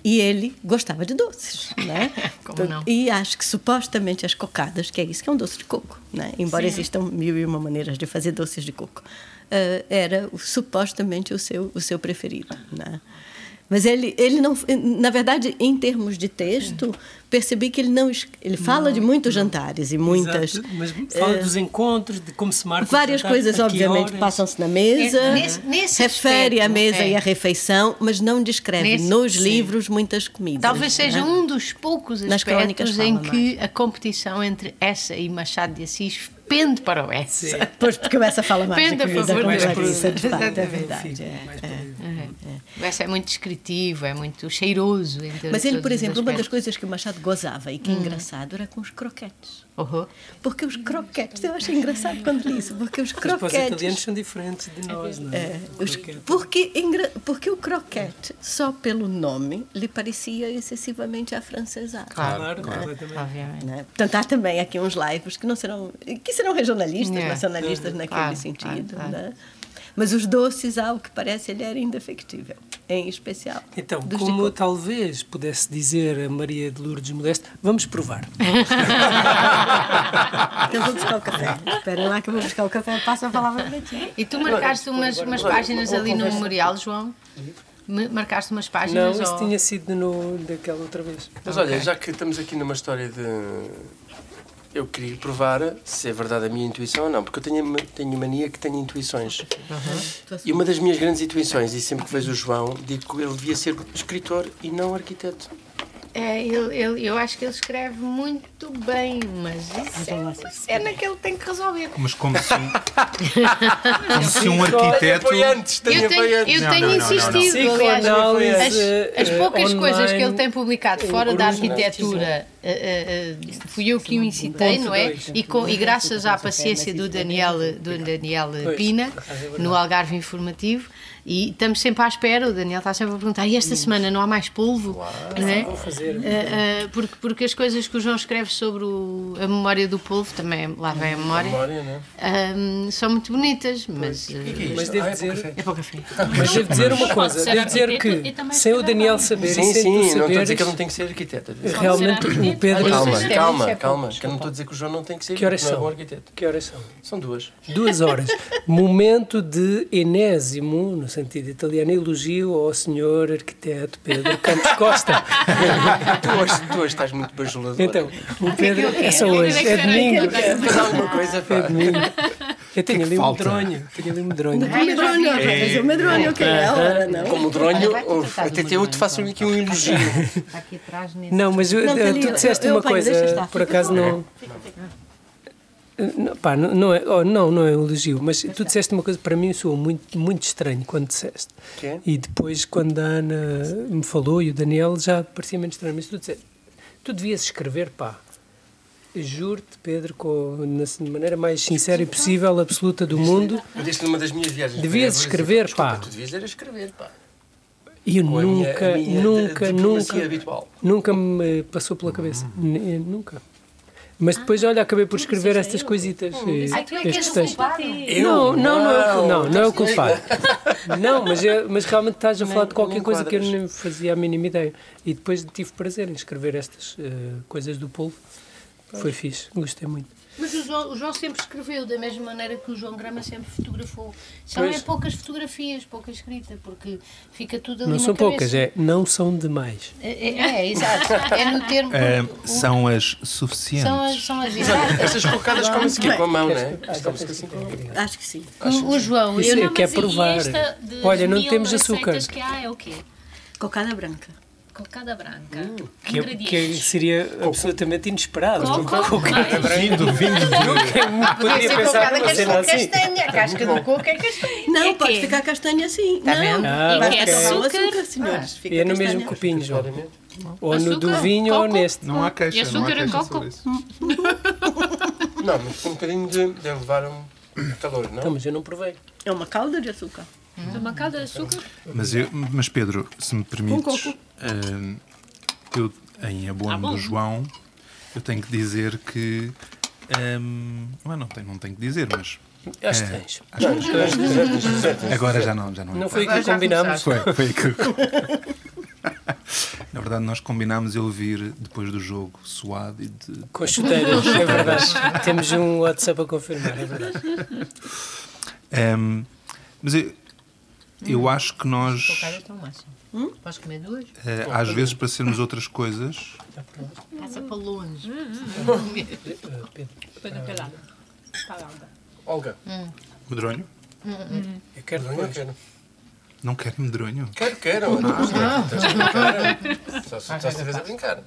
e ele gostava de doces, né? Como não? E acho que supostamente as cocadas, que é isso que é um doce de coco, né? Embora Sim. existam mil e uma maneiras de fazer doces de coco, ah, era supostamente o seu o seu preferido, né? Mas ele, ele não. Na verdade, em termos de texto, percebi que ele não. Ele fala de muitos jantares e muitas. Exato, mas fala dos encontros, de como se marca. Várias jantar, coisas, obviamente, passam-se na mesa, É, nesse- nesse refere aspecto, a mesa é. e a refeição, mas não descreve Nesse- nos sim. livros muitas comidas. Talvez seja né? um dos poucos Nas crónicas aspectos em que a competição entre essa e Machado de Assis pende para o essa. Pois, porque o essa fala mais Pende da a favor com das Larissa, de facto, é verdade. é, é. O essa é muito descritivo, é muito cheiroso. Mas ele, por exemplo, uma das coisas que o Machado gozava e que Hum. é engraçado era com os croquetes. Uhum. Porque os croquetes, eu achei engraçado quando li isso, porque os Mas para os croquetes. italianos são diferentes de nós, não é? É, os- porque, porque o croquete, só pelo nome, lhe parecia excessivamente afrancesado. Claro, completamente. Obviamente. né? Portanto, há também aqui uns lives que não serão, que serão regionalistas, É. nacionalistas naquele Claro, sentido. claro, claro. Né? Mas os doces, ao que parece, ele era indefectível, em especial. Então, como talvez pudesse dizer a Maria de Lourdes Modesto, vamos provar. Então vou buscar o café. Esperem lá que eu vou buscar o café. Passa a palavra para ti. E tu marcaste umas, umas páginas ali no memorial, João? Marcaste umas Não, páginas? isso ou- tinha sido no, daquela outra vez. Mas olha, já que estamos aqui numa história de. Eu queria provar se é verdade a minha intuição ou não, porque eu tenho, tenho mania que tenho intuições. E uma das minhas grandes intuições, e sempre que vejo o João, digo que ele devia ser escritor e não arquiteto. É, ele, ele- eu acho que ele escreve muito bem, mas isso é uma cena que ele tem que resolver. Mas como se um, como se um arquiteto. Eu tenho, eu Não, tenho não, não, não, não. insistido, aliás, as, as eh, poucas coisas que ele tem publicado fora da arquitetura, eh, eh, eh, fui eu que o incitei, não é? E, com, e graças à paciência do Daniel, do Daniel Pina, no Algarve Informativo, e estamos sempre à espera, o Daniel está sempre a perguntar, e esta semana não há mais polvo? Não é? Vou fazer. Eh, eh, porque, porque as coisas que o João escreve sobre o- a memória do polvo, também lá vem a memória, Memória, não é? ahm, são muito bonitas, mas. eh, Mas devo Ah, é dizer, é para o café. mas devo dizer uma coisa, devo dizer arquiteto que sem o Daniel saber Sim, sem sim, tu não estou a dizer que ele não tem que ser arquiteto. realmente o Pedro... Calma, é- calma, é calma, que eu não estou a dizer que o João não tem que ser Que horas não é são? arquiteto. Que horas são? São duas. Duas horas. Momento de enésimo, no sentido italiano, elogio ao senhor arquiteto Pedro Campos Costa. Tu hoje, tu hoje estás muito bajulador. Então, o Pedro, ele é só hoje, é domingo. Faz alguma coisa, pá. É domingo. Eu tenho que ali um medronho. Tenho ali um medronho. Medronho, é. o medronho, que é não? Como o dronho, até eu te faço aqui um elogio. Aqui atrás. Não, mas tu disseste uma coisa, por acaso não. Não, pá, não, não é, oh, não, não é um elogio, mas tu disseste uma coisa para mim soou muito, muito estranho quando disseste. Que é? E depois, quando a Ana me falou e o Daniel, já parecia menos estranho. Mas tu disseste, tu devias escrever, pá. Juro-te, Pedro, com, na s- maneira mais sincera e possível, absoluta do mundo. Eu disse numa das minhas viagens. Devias escrever, desculpa, pá. Tu devias era escrever, pá. E eu minha- nunca, a minha nunca, nunca, habitual. nunca me passou pela cabeça. N- Nunca. Mas depois, olha, acabei por escrever estas coisitas. eh, Ai, tu é que és culpado. Não, não, não, é o- não, não é o culpado. Não, mas, é- mas realmente estás a falar de qualquer nem coisa que eu nem fazia a mínima ideia. E depois tive prazer em escrever estas eh, coisas do polvo. Foi fixe, gostei muito. Mas o João, o João sempre escreveu da mesma maneira que o João Grama sempre fotografou. São Pois. é poucas fotografias, pouca escrita, porque fica tudo ali Não na são cabeça. poucas, é não são demais. É, é, é, exato. É no termo. eh, o- são as suficientes. são as, são as estas colocadas comem-se aqui com a mão, não é? Ah. Acho que sim. O, o João, Isso eu é não que é Mas e provar. Olha, não temos açúcar. que há é o quê? Cocada branca. Cocada branca. Que, é- que Ingredientes. seria absolutamente inesperado. Coco, mais. Vindo, vindo de. Podia ser pensar numa cena assim. castanha. A casca do coco é castanha. Não, É pode quê? ficar castanha assim. Tá não, vendo? Ah, torrar o Açúcar. açúcar, senhores. Fica E é no castanha. mesmo copinho, João. Ou no do vinho ou coco. neste. Não há queixa. E não há açúcar em queixa coco? Não, mas com um bocadinho de, de levar um calor, não? Então, mas eu não provei. É uma calda de açúcar. Uma calda de açúcar. Mas, eu, mas Pedro, se me permites, coco. eh, eu, em abono Ah, bom. do João, eu tenho que dizer que. ehm, não, não, tenho, não tenho que dizer, mas. Acho que eh, tens. Agora já não, já não. Não foi o que combinámos. Foi, foi que. Na verdade, nós combinámos eu vir depois do jogo suado e de. Com chuteiras, é verdade. Temos um WhatsApp a confirmar, é verdade. Ehm, mas eu, eu acho que nós, é máximo. Podes comer duas? eh, às vezes, para sermos outras coisas, Passa para longe. Olga, medronho. eu quero, não, eu quero. Não querem medronho? Quero, quero. Estás a brincar? Só se estás a brincar.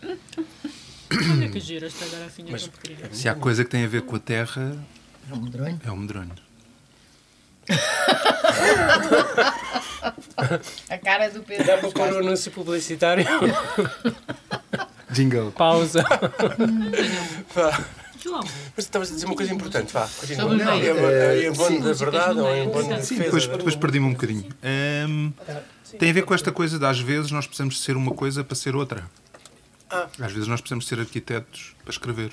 Olha que gira esta garrafinha Mas- tão pequenina. Se há coisa que tem a ver com a terra, É um medronho. é o medronho. A cara do Pedro. Dá para pôr o anúncio publicitário? Jingle. Pausa. João, Mas estavas a dizer uma coisa importante, vá. continua. Não, meio. é, é bom da verdade ou é bom da Sim, defesa? depois, depois perdi-me um bocadinho. Ahm, tem a ver com esta coisa de às vezes nós precisamos ser uma coisa para ser outra. Ah. Às vezes nós precisamos ser arquitetos para escrever.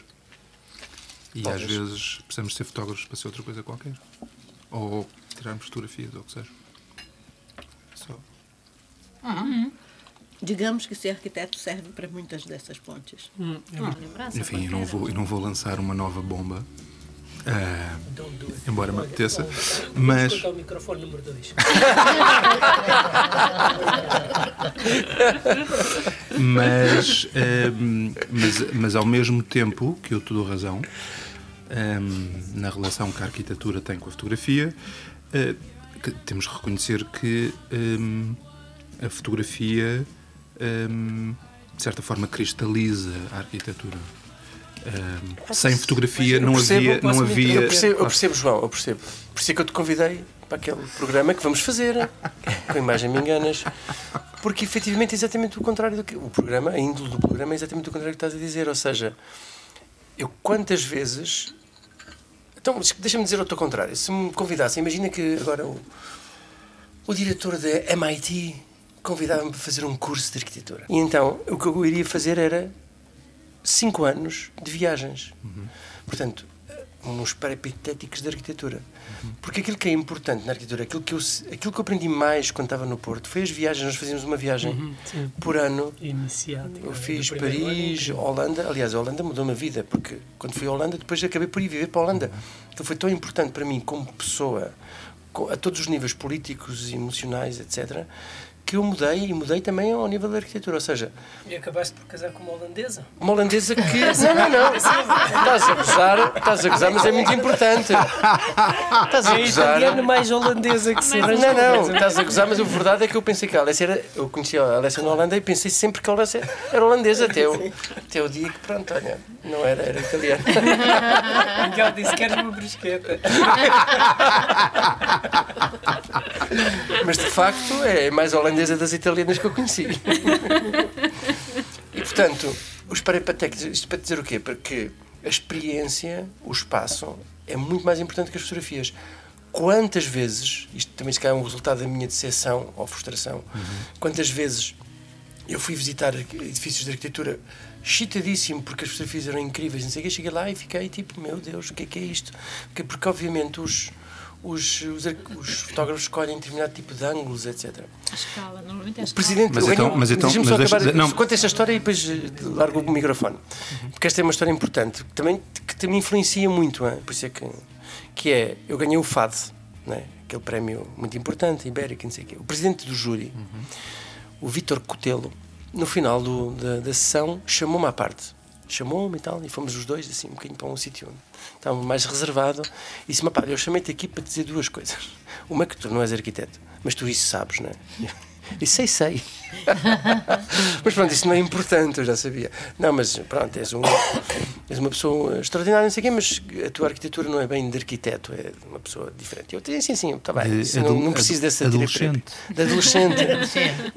E às vezes precisamos ser fotógrafos para ser outra coisa qualquer. Ou tirarmos fotografias, ou o que seja. Só. Digamos que ser arquiteto serve para muitas dessas pontes. Enfim, eu não, vou, eu não vou lançar uma nova bomba. ah, embora me apeteça. Mas. O microfone número 2. mas, ehm, mas, mas ao mesmo tempo que eu te dou razão ehm, na relação que a arquitetura tem com a fotografia, eh, que temos de reconhecer que ehm, a fotografia ehm, de certa forma cristaliza a arquitetura. Ehm, sem fotografia não percebo, havia, não havia. Eu percebo, eu percebo, João, eu percebo. Por isso é que eu te convidei para aquele programa que vamos fazer. Com a imagem me enganas. Porque efetivamente é exatamente o contrário do que. O programa, a índole do programa é exatamente o contrário do que estás a dizer. Ou seja, eu quantas vezes. Então, deixa-me dizer outro contrário. Se me convidassem, imagina que agora o, o diretor da MIT convidava-me para fazer um curso de arquitetura. E então, o que eu iria fazer era cinco anos de viagens. Portanto, uns peripatéticos de arquitetura. Porque aquilo que é importante na arquitetura, aquilo que, eu, aquilo que eu aprendi mais quando estava no Porto, foi as viagens. Nós fazíamos uma viagem sim. por ano. Iniciado. Eu fiz Paris, Holanda. Aliás, a Holanda mudou-me a vida, porque quando fui à Holanda, depois acabei por ir viver para a Holanda. Então foi tão importante para mim, como pessoa, a todos os níveis políticos, emocionais, etc., que eu mudei e mudei também ao nível da arquitetura. Ou seja, E acabaste por casar com uma holandesa? uma holandesa que. Não, não, não. Estás a gozar, estás a gozar, mas é muito importante. Estás a É a italiana gozar. mais holandesa que se Não, não, estás a gozar, mas a verdade é que eu pensei que a Alessia era. Eu conhecia a Alessia na Holanda e pensei sempre que a Alessia era holandesa, até o, até o dia que, pronto, olha, não era, era italiana. Miguel disse que era uma brusqueta. Mas de facto é mais holandesa das italianas que eu conheci. E portanto, os peripatéticos, isto para dizer o quê? Porque a experiência, o espaço, é muito mais importante que as fotografias. Quantas vezes, isto também se calhar é um resultado da minha decepção ou frustração, quantas vezes eu fui visitar edifícios de arquitetura excitadíssimo porque as fotografias eram incríveis, não sei o quê, cheguei lá e fiquei tipo, meu Deus, o que é que é isto? Porque, porque obviamente os, os, os, os fotógrafos escolhem determinado tipo de ângulos, etc. a escala, normalmente é a O presidente, Mas eu então- ganho- mas então- mas só deixa- acabar, não. conta esta história e depois eh, largo o microfone. Porque esta é uma história importante, que também, que também influencia muito, hein? por isso é que, que é, eu ganhei o FAD, né? aquele prémio muito importante, ibérico, não sei o quê. O presidente do júri, o Vítor Cotelo, no final do, da, da sessão, chamou-me à parte. Chamou-me e tal, e fomos os dois, assim, um bocadinho para um sítio onde estava mais reservado. E disse-me, pá, eu chamei-te aqui para dizer duas coisas. Uma é que tu não és arquiteto, mas tu isso sabes, não é? E sei, sei. mas pronto, isso não é importante, eu já sabia. Não, mas pronto, és, um, és uma pessoa extraordinária, não sei o quê, mas a tua arquitetura não é bem de arquiteto, é de uma pessoa diferente. Eu disse, sim, sim, está bem, De não, não preciso dessa adolescente. De adolescente.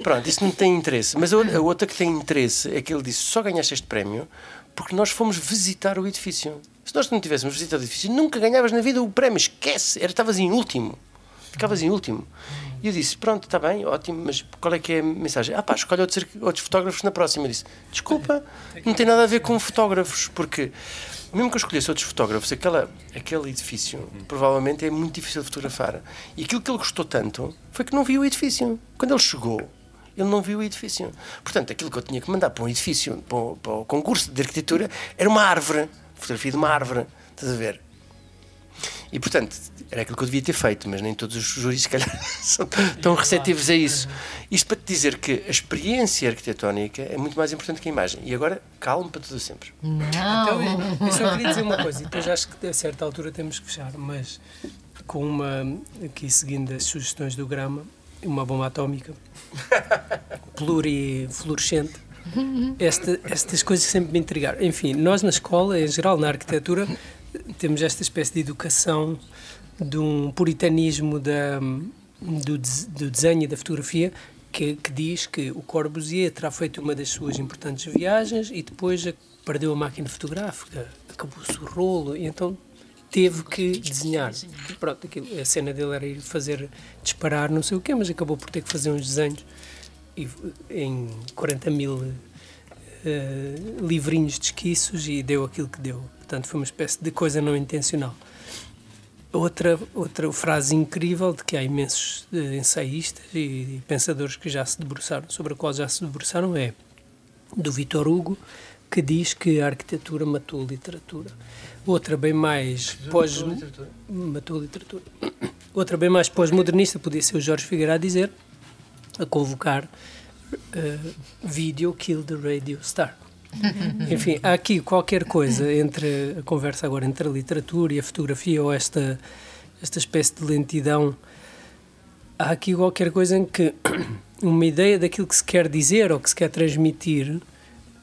Pronto, isso não tem interesse. Mas a outra que tem interesse é que ele disse: só ganhaste este prémio porque nós fomos visitar o edifício. Se nós não tivéssemos visitado o edifício, nunca ganhavas na vida o prémio. Esquece, era, estavas em último. Ficavas em último. E eu disse: pronto, está bem, ótimo, mas qual é que é a mensagem? Ah, pá, escolhe outros, outros fotógrafos na próxima. Eu disse: desculpa, não tem nada a ver com fotógrafos, porque. Mesmo que eu escolhesse outros fotógrafos, aquela, aquele edifício provavelmente é muito difícil de fotografar. E aquilo que ele gostou tanto foi que não viu o edifício. Quando ele chegou, ele não viu o edifício. Portanto, aquilo que eu tinha que mandar para um edifício, para o, para o concurso de arquitetura, era uma árvore. Fotografia de uma árvore. Estás a ver? E, portanto, era aquilo que eu devia ter feito, mas nem todos os júris, se calhar, são tão receptivos a isso. Isto para te dizer que a experiência arquitetónica é muito mais importante que a imagem. E agora, calme para tudo sempre. Não. Então, eu- eu só queria dizer uma coisa, e depois acho que a certa altura temos que fechar, mas com uma, aqui seguindo as sugestões do Grama, uma bomba atómica plurifluorescente. Esta, estas coisas sempre me intrigaram. Enfim, nós na escola, em geral, na arquitetura, temos esta espécie de educação de um puritanismo da, do, do desenho e da fotografia que, que diz que o Corbusier terá feito uma das suas importantes viagens e depois perdeu a máquina fotográfica, acabou-se o rolo e então teve que desenhar. Pronto, aquilo, a cena dele era ir fazer, disparar, não sei o quê, mas acabou por ter que fazer uns desenhos e, em 40 mil eh, livrinhos de esquiços e deu aquilo que deu. Portanto, foi uma espécie de coisa não intencional. Outra, outra frase incrível de que há imensos eh, ensaístas e, e pensadores que já se debruçaram, sobre a qual já se debruçaram, é do Vitor Hugo, que diz que a arquitetura matou a literatura. Outra bem mais pós... Matou a literatura. Outra bem mais pós-modernista podia ser o Jorge Figueiredo a dizer, a convocar eh, Video Kill the Radio Star. Enfim, há aqui qualquer coisa entre a conversa agora entre a literatura e a fotografia ou esta, esta espécie de lentidão. Há aqui qualquer coisa em que uma ideia daquilo que se quer dizer ou que se quer transmitir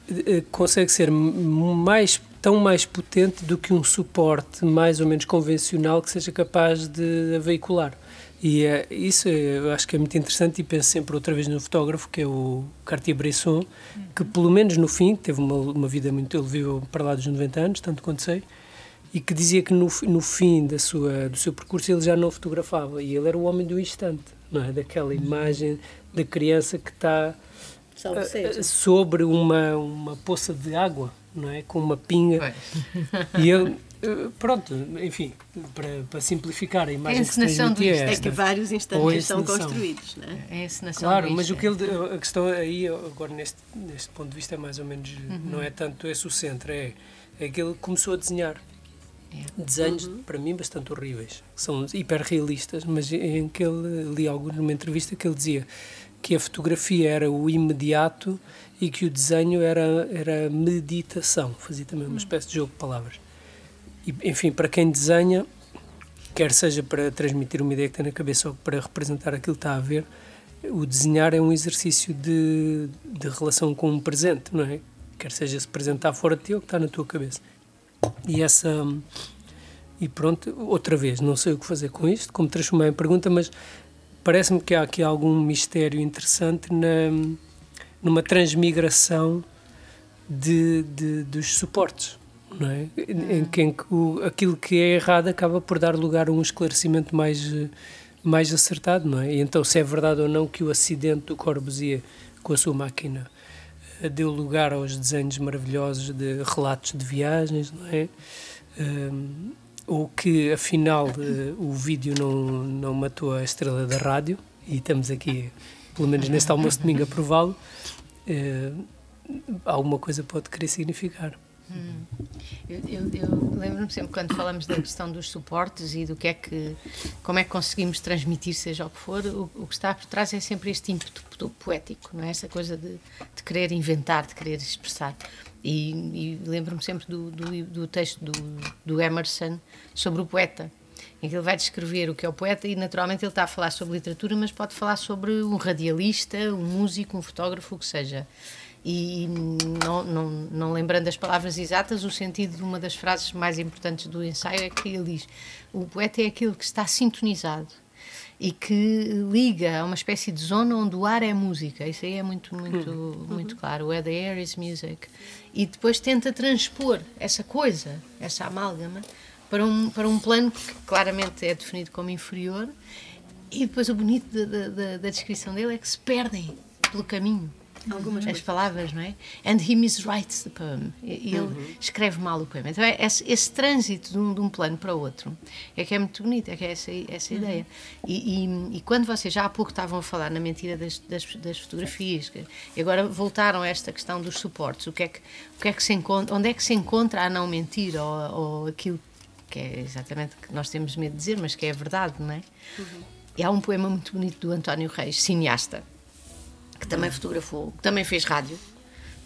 eh, consegue ser mais tão mais potente do que um suporte mais ou menos convencional que seja capaz de a veicular. E é, isso eu acho que é muito interessante e penso sempre outra vez no fotógrafo, que é o Cartier-Bresson, que pelo menos no fim, teve uma, uma vida muito... Ele viveu para lá dos 90 anos, tanto quanto sei, e que dizia que no, no fim da sua, do seu percurso ele já não fotografava, e ele era o homem do instante, não é? Daquela imagem da criança que está eh, sobre uma, uma poça de água, não é? Com uma pinga. E ele, eh, pronto, enfim, para, para simplificar a imagem que se encenação do transmitia é instante. É esta. que vários a instantes são construídos, né? É a encenação Claro, do mas o que ele, a questão aí, agora neste, neste ponto de vista, é mais ou menos, não é tanto esse o centro, é, é que ele começou a desenhar desenhos, para mim, bastante horríveis, que são hiperrealistas, mas em que ele li algo numa entrevista que ele dizia que a fotografia era o imediato e que o desenho era, era meditação, fazia também uma espécie de jogo de palavras. E, enfim, para quem desenha, quer seja para transmitir uma ideia que tem na cabeça ou para representar aquilo que está a ver, o desenhar é um exercício de, de relação com um presente, não é? Quer seja esse presente está fora de ti ou que está na tua cabeça. E essa. E pronto, outra vez, não sei o que fazer com isto, como transformar em pergunta, mas parece-me que há aqui algum mistério interessante na, numa transmigração de, de, dos suportes, não é? Em que, em que o, aquilo que é errado acaba por dar lugar a um esclarecimento mais, mais acertado, não é? E então, se é verdade ou não que o acidente do Corbusier com a sua máquina eh, deu lugar aos desenhos maravilhosos de relatos de viagens, não é? Hum, ou que afinal eh, o vídeo não, não matou a estrela da rádio, e estamos aqui, pelo menos neste almoço de domingo, a prová-lo, eh, alguma coisa pode querer significar. Eu, eu- eu lembro-me sempre quando falamos da questão dos suportes e do que é que, como é que conseguimos transmitir, seja o que for, o, o que está por trás é sempre este ímpeto po- poético, não é? Essa coisa de, de querer inventar, de querer expressar. E, e lembro-me sempre do, do, do texto do, do Emerson sobre o poeta, em que ele vai descrever o que é o poeta e naturalmente ele está a falar sobre literatura, mas pode falar sobre um radialista, um músico, um fotógrafo, o que seja. E não, não, não lembrando as palavras exatas, o sentido de uma das frases mais importantes do ensaio é que ele diz: o poeta é aquele que está sintonizado e que liga a uma espécie de zona onde o ar é música. Isso aí é muito, muito, muito claro. Where the air is music. E depois tenta transpor essa coisa, essa amálgama, para um, para um plano que claramente é definido como inferior. E depois o bonito da, da- da- descrição dele é que se perdem pelo caminho. Algumas As palavras, não é? And he miswrites the poem. Ele escreve mal o poema. Então, é esse, esse trânsito de um, de um plano para o outro é que é muito bonito, é que é essa, essa ideia. E, e- e quando vocês já há pouco estavam a falar na mentira das, das, das fotografias, que- e agora voltaram a esta questão dos suportes, o que é que, o que, é que se encontra, onde é que se encontra a não mentir ou, ou aquilo que é exatamente o que nós temos medo de dizer, mas que é a verdade, não é? E há um poema muito bonito do António Reis, cineasta, que também fotografou, que também fez rádio,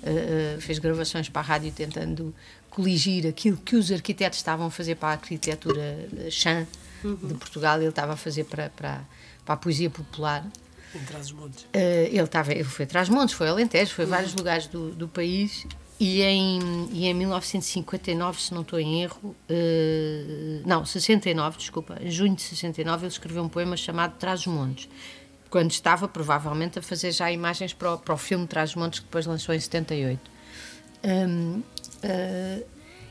eh, fez gravações para a rádio tentando coligir aquilo que os arquitetos estavam a fazer para a arquitetura chã de Portugal, ele estava a fazer para, para, para a poesia popular. Em Trás-os-Montes. Eh, ele, estava, ele foi a Trás-Montes, foi a Alentejo, foi a vários lugares do, do país e em, e em 1959, se não estou em erro, eh, não, 69, desculpa, em junho de 69 ele escreveu um poema chamado Trás-os-Montes, quando estava provavelmente a fazer já imagens para o, para o filme Trás-os-Montes que depois lançou em 78. Hum, eh,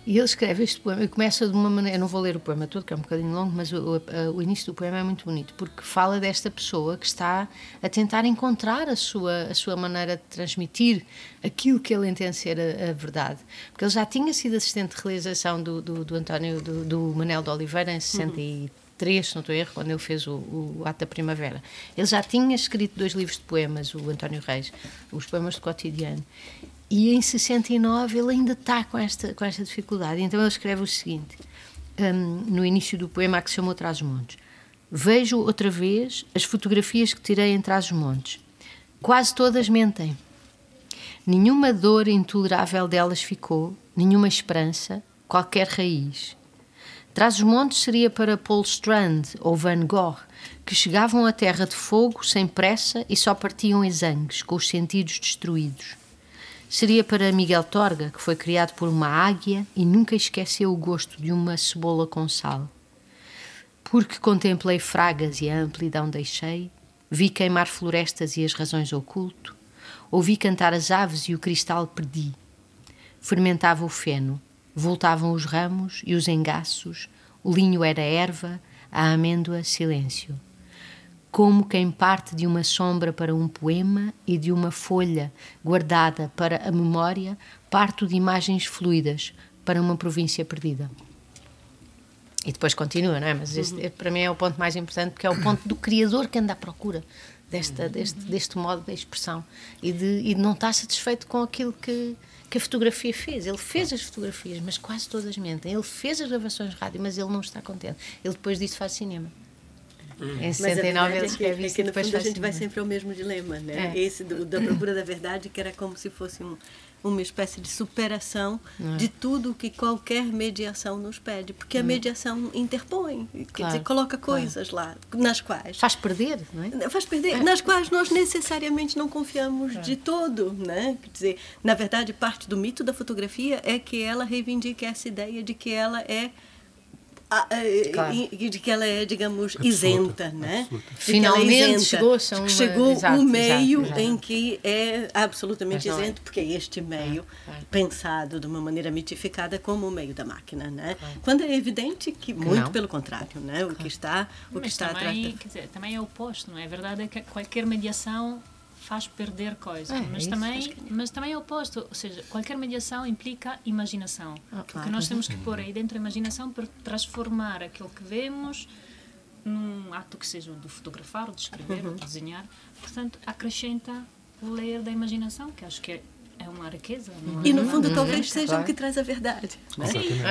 e ele escreve este poema e começa de uma maneira. Eu não vou ler o poema todo, que é um bocadinho longo, mas o, o- o início do poema é muito bonito, porque fala desta pessoa que está a tentar encontrar a sua, a sua maneira de transmitir aquilo que ele entende ser a, a verdade. Porque ele já tinha sido assistente de realização do, do, do António, do, do Manel de Oliveira, em 63, se não estou em erro, quando ele fez o, o Ato da Primavera. Ele já tinha escrito dois livros de poemas, o António Reis, os poemas do cotidiano. E em 69 ele ainda está com esta, com esta dificuldade. Então ele escreve o seguinte, hum, no início do poema que se chamou Trás-os-Montes. Vejo outra vez as fotografias que tirei em Trás-os-Montes. Quase todas mentem. Nenhuma dor intolerável delas ficou, nenhuma esperança, qualquer raiz. Trás-os-Montes seria para Paul Strand ou Van Gogh, que chegavam à terra de fogo sem pressa e só partiam exangues, com os sentidos destruídos. Seria para Miguel Torga, que foi criado por uma águia e nunca esqueceu o gosto de uma cebola com sal. Porque contemplei fragas e a amplidão deixei, vi queimar florestas e as razões oculto, ouvi cantar as aves e o cristal perdi. Fermentava o feno, voltavam os ramos e os engaços, o linho era erva, a amêndoa silêncio como quem parte de uma sombra para um poema e de uma folha guardada para a memória, parto de imagens fluidas para uma província perdida. E depois continua, não é? Mas este, para mim é o ponto mais importante, porque é o ponto do criador que anda à procura desta, deste, deste modo de expressão e de, e de não estar satisfeito com aquilo que, que a fotografia fez. Ele fez as fotografias, mas quase todas mentem. Ele fez as gravações de rádio, mas ele não está contente. Ele depois disso faz cinema. Em Mas a 69 verdade ele é que, é que e no depois fundo a gente vai sempre ao mesmo dilema, né? É. Esse do- da procura da verdade, que era como se fosse um- uma espécie de superação É. de tudo que qualquer mediação nos pede, porque a mediação interpõe, quer Hum. Claro, dizer, coloca claro. coisas lá, nas quais Faz perder, não é? faz perder, nas quais nós necessariamente não confiamos de todo, né? Quer dizer, na verdade, parte do mito da fotografia é que ela reivindica essa ideia de que ela é a- a- Claro. e- de que ela é, digamos, isenta, né? absoluta. Que ela é Finalmente isenta, chegou-se a que uma- chegou exato, o meio exato, exato. em que é absolutamente é. isento, porque é este meio é. pensado de uma maneira mitificada como o meio da máquina, né? Quando é evidente que muito não. pelo contrário, né? O que está, o que Mas está atrás também, da- quer dizer, também é o oposto, não é? A verdade é que qualquer mediação faz perder coisas, É, mas, isso, também, mas também é oposto, ou seja, qualquer mediação implica imaginação. porque claro. nós temos que pôr aí dentro a imaginação para transformar aquilo que vemos num ato que seja de fotografar, ou de escrever, ou de desenhar. Portanto, acrescenta o layer da imaginação, que acho que é, é uma riqueza. não é? E no fundo talvez seja claro. o que traz a verdade. Né?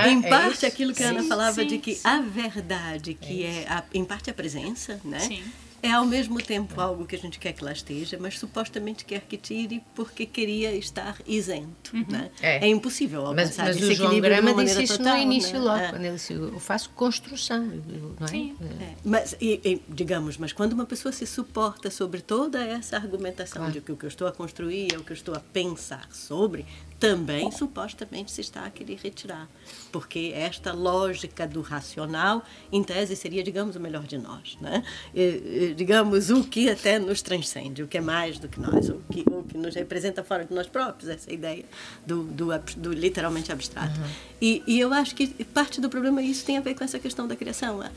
É, em é parte aquilo que a Ana Sim, falava sim, de que sim. a verdade, que é, a- em parte a presença, né? Sim. É ao mesmo tempo algo que a gente quer que lá esteja, mas supostamente quer que tire porque queria estar isento. Né? É. É. impossível Mas, alcançar mas esse o João Grama disse isso total, no início né? logo, É. quando ele disse, eu faço construção, não é? Sim. É, mas, e- e, digamos, mas quando uma pessoa se suporta sobre toda essa argumentação de que o que eu estou a construir é o que eu estou a pensar sobre, também supostamente se está a querer retirar. Porque esta lógica do racional, em tese, seria, digamos, o melhor de nós. Né? E, digamos, o que até nos transcende, o que é mais do que nós, o que, o que nos representa fora de nós próprios, essa ideia do, do, do literalmente abstrato. E, e eu acho que parte do problema isso tem a ver com essa questão da criação. A,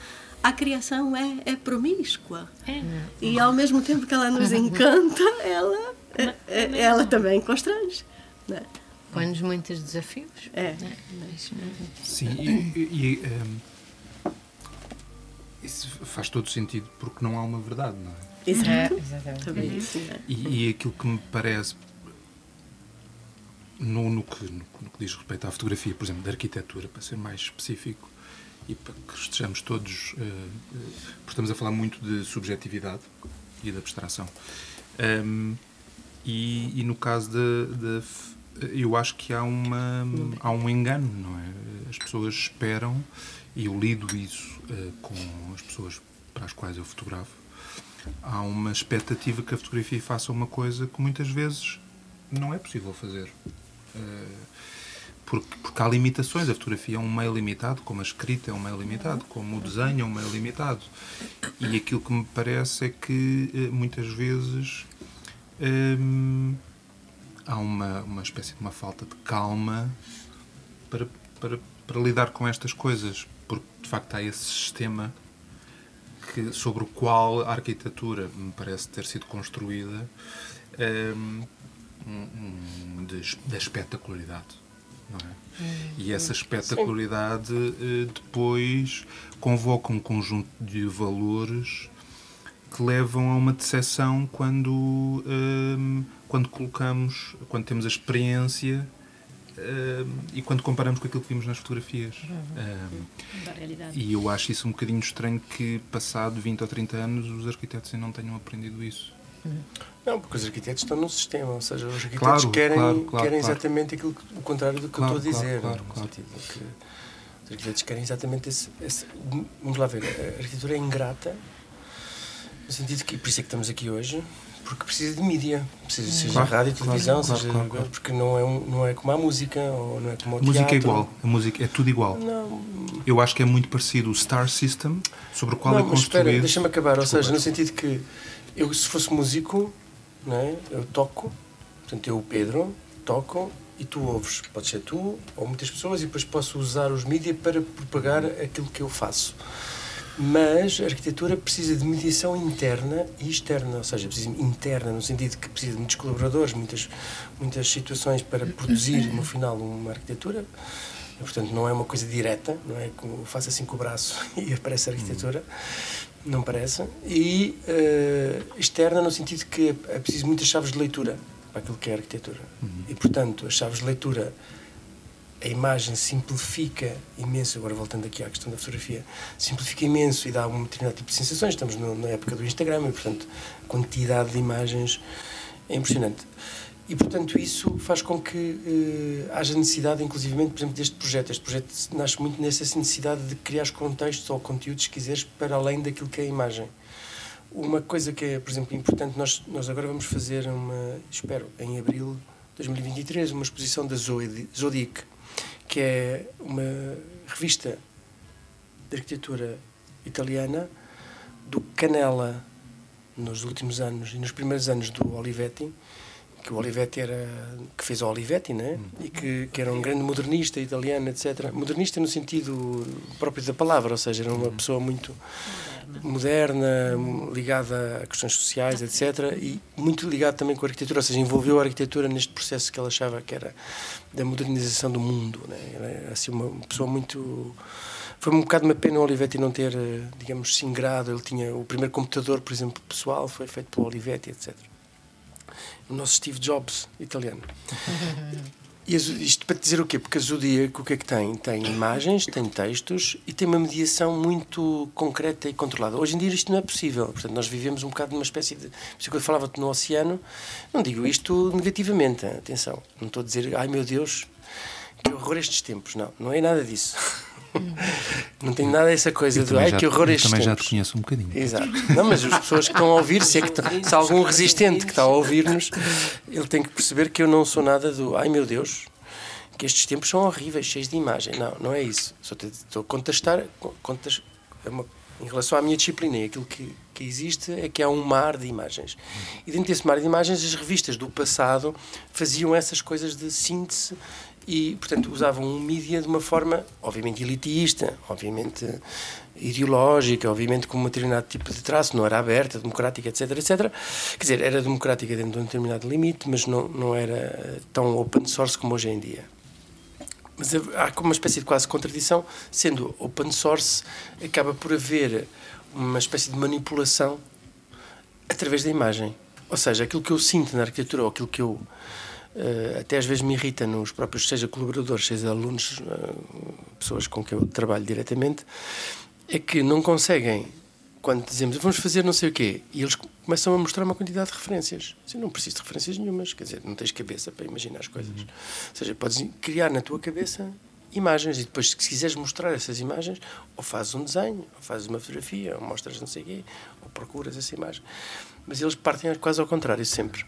a criação é, é promíscua. É. E ao mesmo tempo que ela nos encanta, ela, é- é- ela também constrange. Né? Põe-nos muitos desafios. É. né? Mas, Sim, e, e- e, ehm, isso faz todo sentido porque não há uma verdade, não é? Exato. exatamente. Também isso, né? E, e aquilo que me parece, no, no que, no, no que diz respeito à fotografia, por exemplo, da arquitetura, para ser mais específico, e para que estejamos todos. Uh, uh, porque estamos a falar muito de subjetividade e de abstração. Um, e, e, no caso de, Eu acho que há, uma, há um engano, não é? As pessoas esperam, e eu lido isso uh, com as pessoas para as quais eu fotografo, há uma expectativa que a fotografia faça uma coisa que muitas vezes não é possível fazer. Uh, porque, porque há limitações. A fotografia é um meio limitado, como a escrita é um meio limitado, como o desenho é um meio limitado. E aquilo que me parece é que eh, muitas vezes hum, há uma, uma espécie de uma falta de calma para, para, para lidar com estas coisas, porque de facto há esse sistema que, sobre o qual a arquitetura me parece ter sido construída hum, de, da espetacularidade é? Hum, e essa espetacularidade Sim. Eh, depois convoca um conjunto de valores que levam a uma decepção quando, um, quando colocamos, quando temos a experiência um, e quando comparamos com aquilo que vimos nas fotografias. Um, ehm, e eu acho isso um bocadinho estranho que, passado 20 ou 30 anos, os arquitetos ainda não tenham aprendido isso. Não, porque os arquitetos estão no sistema, ou seja, os arquitetos claro, querem, claro, claro, querem exatamente aquilo que, o contrário do que claro, eu estou a dizer. Claro, claro, que os arquitetos querem exatamente esse, esse, Vamos lá ver, a arquitetura é ingrata, no sentido que, por isso é que estamos aqui hoje, porque precisa de mídia, precisa, seja claro, rádio, televisão, claro, seja, claro, claro. porque não é, um, não é como a música, ou não é como o música teatro. é igual, a música é tudo igual. Não, Eu acho que é muito parecido o Star System, sobre o qual não é construído. espera, deixa-me acabar, ou Desculpa. seja, no sentido que eu, se fosse músico, não é? eu toco, portanto, eu, Pedro, toco e tu ouves. Pode ser tu ou muitas pessoas, e depois posso usar os mídias para propagar aquilo que eu faço. Mas a arquitetura precisa de mediação interna e externa, ou seja, precisa interna no sentido que precisa de muitos colaboradores, muitas, muitas situações para produzir no final uma arquitetura. E, portanto, não é uma coisa direta, não é como faço assim com o braço e aparece a arquitetura, não parece. E eh, externa no sentido que é preciso muitas chaves de leitura para aquilo que é arquitetura. E, portanto, as chaves de leitura a imagem simplifica imenso, agora voltando aqui à questão da fotografia, simplifica imenso e dá um determinado tipo de sensações. Estamos no, na época do Instagram e, portanto, a quantidade de imagens é impressionante. E, portanto, isso faz com que eh, haja necessidade, inclusivamente, por exemplo, deste projeto. Este projeto nasce muito nessa necessidade de criar contextos ou conteúdos, se quiseres, para além daquilo que é a imagem. Uma coisa que é, por exemplo, importante, nós, nós agora vamos fazer uma, espero, em abril de 2023, uma exposição da Zodi- Zodiac, que é uma revista de arquitetura italiana do Canella nos últimos anos e nos primeiros anos do Olivetti, que o Olivetti era que fez o Olivetti, né? E que, que era um grande modernista italiano, etc. Modernista no sentido próprio da palavra, ou seja, era uma pessoa muito moderna, ligada a questões sociais, etc. E muito ligado também com a arquitetura, ou seja, envolveu a arquitetura neste processo que ela achava que era da modernização do mundo. Né? Era assim, uma pessoa muito. Foi um bocado uma pena o Olivetti não ter, digamos, se ingrado. Ele tinha o primeiro computador, por exemplo, pessoal, foi feito pelo Olivetti, etc. O nosso Steve Jobs italiano. E isto para dizer o quê? Porque a Zodíaco o que é que tem? Tem imagens, tem textos e tem uma mediação muito concreta e controlada. Hoje em dia isto não é possível. Portanto, nós vivemos um bocado numa espécie de. Por isso que eu falava-te no oceano, não digo isto negativamente, atenção. Não estou a dizer, ai meu Deus, que horror estes tempos. Não, não é nada disso. Não tem nada dessa coisa Eu também ai já- que horror eu estes também já te conheço um bocadinho. Exato. Não, mas as pessoas que estão a ouvir, se, é que, se há algum resistente que está a ouvir-nos, ele tem que perceber que eu não sou nada do ai meu Deus, que estes tempos são horríveis, cheios de imagem. Não, não é isso. Só estou a contestar, contas, é uma- em relação à minha disciplina, e aquilo que, que existe é que há um mar de imagens. E dentro desse mar de imagens, as revistas do passado faziam essas coisas de síntese e, portanto, usavam um mídia de uma forma, obviamente, elitista, obviamente ideológica, obviamente com um determinado tipo de traço, não era aberta, democrática, etc, etc. Quer dizer, era democrática dentro de um determinado limite, mas não, não era eh, tão open source como hoje em dia. Mas há como uma espécie de quase contradição, sendo open source, acaba por haver uma espécie de manipulação através da imagem. Ou seja, aquilo que eu sinto na arquitetura, ou aquilo que eu até às vezes me irrita nos próprios, seja colaboradores, seja alunos, eh, pessoas com quem eu trabalho diretamente, é que não conseguem, quando dizemos vamos fazer não sei o quê, e eles começam a mostrar uma quantidade de referências. Assim, não preciso de referências nenhumas, quer dizer, não tens cabeça para imaginar as coisas. Ou seja, podes criar na tua cabeça imagens e depois, se quiseres mostrar essas imagens, ou fazes um desenho, ou fazes uma fotografia, ou mostras não sei o quê, ou procuras essa imagem. Mas eles partem quase ao contrário, sempre.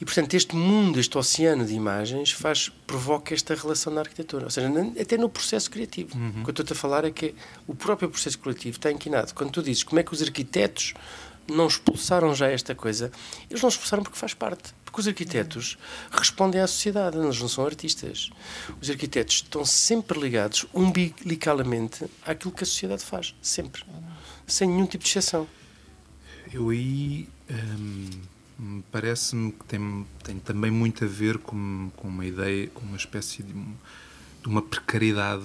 E, portanto, este mundo, este oceano de imagens faz, provoca esta relação na arquitetura. Ou seja, até no processo criativo. O que eu estou a falar é que o próprio processo criativo está inquinado. Quando tu dizes como é que os arquitetos não expulsaram já esta coisa, eles não expulsaram porque faz parte. Porque os arquitetos respondem à sociedade, eles não são artistas. Os arquitetos estão sempre ligados umbilicalmente àquilo que a sociedade faz. Sempre. Sem nenhum tipo de exceção. Eu aí hum, parece-me que tem, tem também muito a ver com, com uma ideia, com uma espécie de, um- de uma precariedade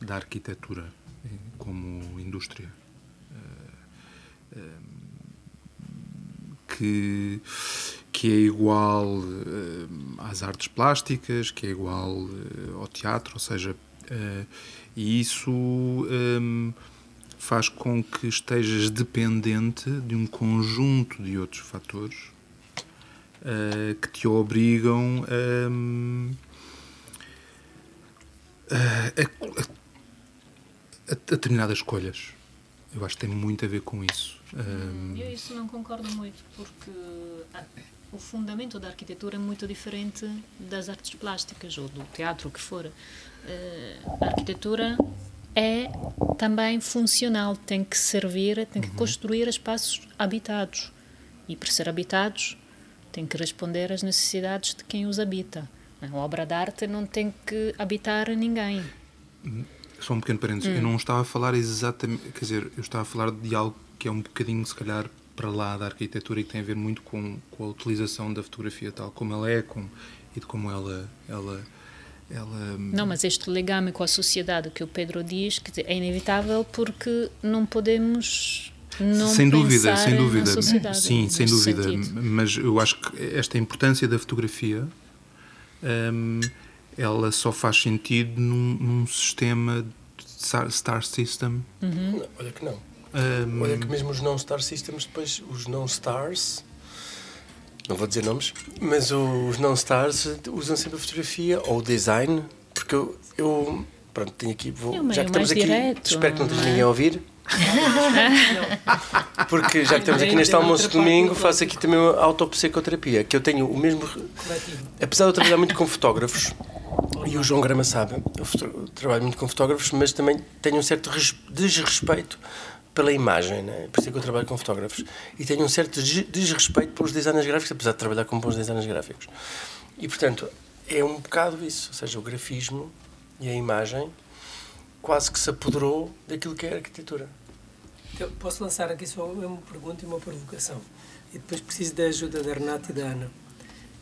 da arquitetura eh, como indústria. Eh, hum, que, que é igual eh, às artes plásticas, que é igual eh, ao teatro, ou seja, eh, e isso hum, faz com que estejas dependente de um conjunto de outros fatores eh, que te obrigam a, a- a- a determinadas escolhas. Eu acho que tem muito a ver com isso. Hum, Eu isso não concordo muito, porque ah, o fundamento da arquitetura é muito diferente das artes plásticas ou do teatro, o que for. Eh, a arquitetura é também funcional, tem que servir, tem que construir espaços habitados. E para ser habitados, tem que responder às necessidades de quem os habita. A obra de arte não tem que habitar ninguém. Só um pequeno parênteses. Eu não estava a falar exatamente. Quer dizer, eu estava a falar de algo que é um bocadinho, se calhar, para lá da arquitetura e que tem a ver muito com, com a utilização da fotografia tal como ela é com, e de como ela. ela, ela Não, mas este legame com a sociedade que o Pedro diz dizer, é inevitável porque não podemos não sem dúvida, pensar sem dúvida. na sociedade. Sim, sem dúvida. sentido. Mas eu acho que esta importância da fotografia hum, ela só faz sentido num, num sistema de star, star system. Uhum. Não, olha que não. Hum, Olha que mesmo os não-star systems, depois os não-stars, não vou dizer nomes, mas os não-stars usam sempre a fotografia ou o design, porque eu, eu pronto, tenho aqui, vou, já que estamos aqui, direto, espero que não esteja é? ninguém a ouvir. Porque já que estamos aqui neste almoço de domingo, faço aqui também uma autopsicoterapia, que eu tenho o mesmo. Apesar de eu trabalhar muito com fotógrafos, e o João Grama sabe, eu trabalho muito com fotógrafos, mas também tenho um certo res- desrespeito pela imagem, né? por isso é que eu trabalho com fotógrafos, e tenho um certo des- desrespeito pelos designers gráficos, apesar de trabalhar com bons designers gráficos. E portanto, é um bocado isso, ou seja, o grafismo e a imagem quase que se apoderou daquilo que é a arquitetura. Então, posso lançar aqui só uma pergunta e uma provocação. E depois preciso da ajuda da Renata e da Ana.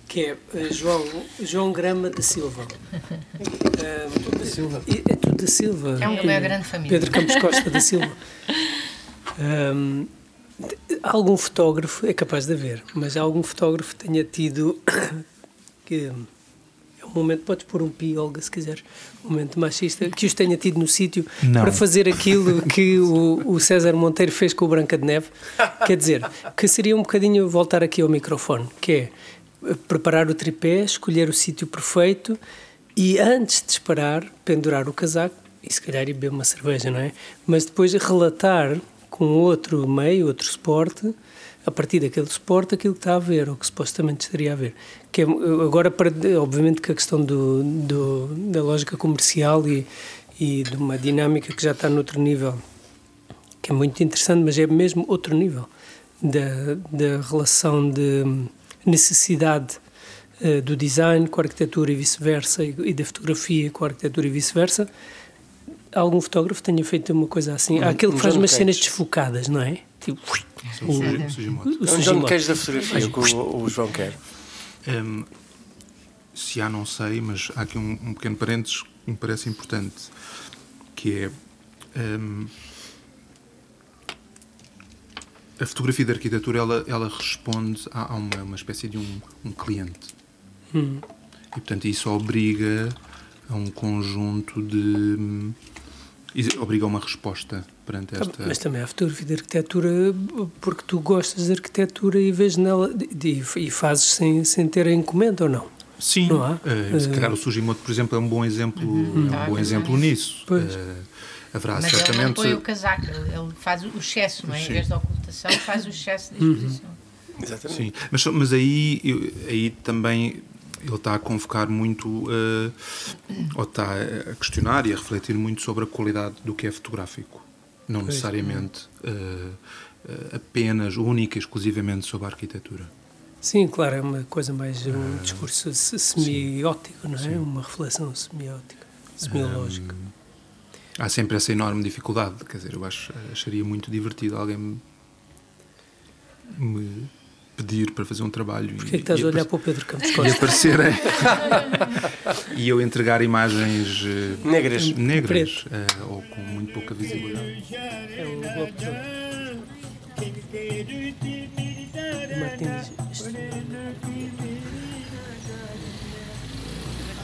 Que é eh, João, João Grama da Silva. Ah, Silva. É tudo da Silva. É uma grande família. Pedro Campos Costa da Silva. De- algum fotógrafo, é capaz de haver, mas algum fotógrafo tenha tido que é um momento, podes pôr um pi, Olga, se quiseres, um momento machista, que os tenha tido no sítio para fazer aquilo que o, o César Monteiro fez com o Branca de Neve. Quer dizer, que seria um bocadinho voltar aqui ao microfone, que é preparar o tripé, escolher o sítio perfeito e antes de disparar, pendurar o casaco e se calhar ir beber uma cerveja, não é? Mas depois relatar com outro meio, outro suporte, a partir daquele suporte, aquilo que está a ver, ou que supostamente estaria a ver. Que é, agora, para, obviamente, que a questão do, do, da lógica comercial e, e de uma dinâmica que já está noutro nível, que é muito interessante, mas é mesmo outro nível da, da relação de necessidade eh, do design com a arquitetura e vice-versa, e, e da fotografia com a arquitetura e vice-versa. Algum fotógrafo tenha feito uma coisa assim. Há aquele que um faz umas Cage. cenas desfocadas, não é? Tipo, o Suji- Sujimoto. o É um John. Cage da fotografia, que o, o João quer. Hum, se há, não sei, mas há aqui um, um pequeno parênteses que me parece importante, que é hum, a fotografia da arquitetura ela, ela responde a, a uma, uma espécie de um, um cliente. E, portanto, isso obriga a um conjunto de. Obriga a uma resposta perante esta. Mas também há fotografia de arquitetura porque tu gostas de arquitetura e vês nela de- e fazes sem, sem ter a encomenda ou não? Sim, Não há? eh, se calhar o Sugimoto, por exemplo, é um bom exemplo, é um bom exemplo nisso. Pois. Eh, haverá Mas ele não certamente. põe o casaco, ele faz o excesso, não é? Em vez da ocultação, faz o excesso da Uhum. exposição. Exatamente. Sim, mas, mas aí, eu- aí também ele está a convocar muito, eh, ou está a questionar e a refletir muito sobre a qualidade do que é fotográfico. Não necessariamente eh, eh, apenas, única e exclusivamente sobre a arquitetura. Sim, claro, é uma coisa mais um discurso se- semiótico, não é? Uma reflexão semiótica, semiológica. Há sempre essa enorme dificuldade, quer dizer, eu acho, acharia muito divertido alguém me, me pedir para fazer um trabalho Porquê é que estás e, a olhar para o Pedro Campos e Costa? aparecerem e eu entregar imagens eh, Negras. negras eh, ou com muito pouca visibilidade. É o Globo de Ouro. Martins.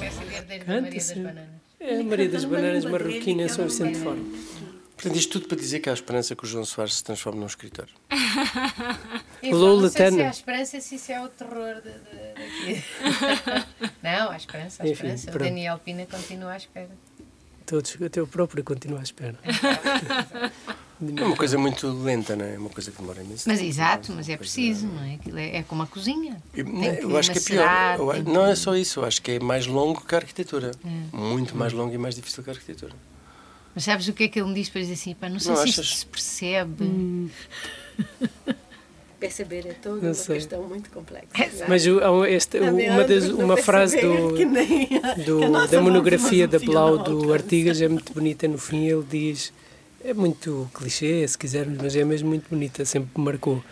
Essa ideia da Canta, Maria das sim. Bananas. É a Maria das Bananas Marroquina São Vicente Fora. Portanto, isto tudo para dizer que há esperança que o João Soares se transforme num escritor. Eu Lula não sei se a esperança, se isso é o terror de, de, daqui. não, há esperança, há Enfim, esperança. O pronto. Daniel Pina continua à espera. Todos, até o próprio continua à espera. É uma coisa muito lenta, não é? É uma coisa que demora imenso. Mas exato, mas é preciso, não é? Aquilo é, é como a cozinha. Eu, que eu acho que é pior. Eu que- Não é só isso, eu acho que é mais longo que a arquitetura. É. Muito mais longo e mais difícil que a arquitetura. Mas sabes o que é que ele me diz para dizer assim? Pá, não sei Não se isto achas? se percebe. Hum. Perceber é toda Não uma sei. questão muito complexa. Mas o- este- A uma, das- uma frase do, do- da monografia da Blau do. Artigas é muito bonita. No fim, ele diz: é muito clichê, se quisermos, mas é mesmo muito bonita. Sempre me marcou.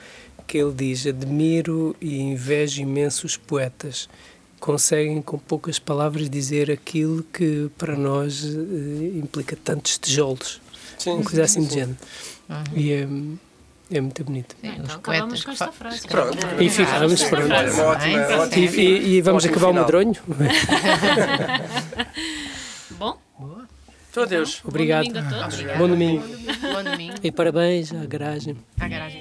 Que ele diz: Admiro e invejo imensos poetas. Conseguem, com poucas palavras, dizer aquilo que para nós eh, implica tantos tijolos. Sim, Uma coisa assim sim. de género. E é, é muito bonito. Sim, Então os acabamos com esta frase. Pronto. E ficamos, Sim, pronto. é uma ótima, Bem, ótima- E, e- e vamos Ótimo acabar o final. medronho? Bom, Então, adeus. Obrigado. bom domingo a todos. Bom domingo. Bom domingo. E parabéns à garagem. À garagem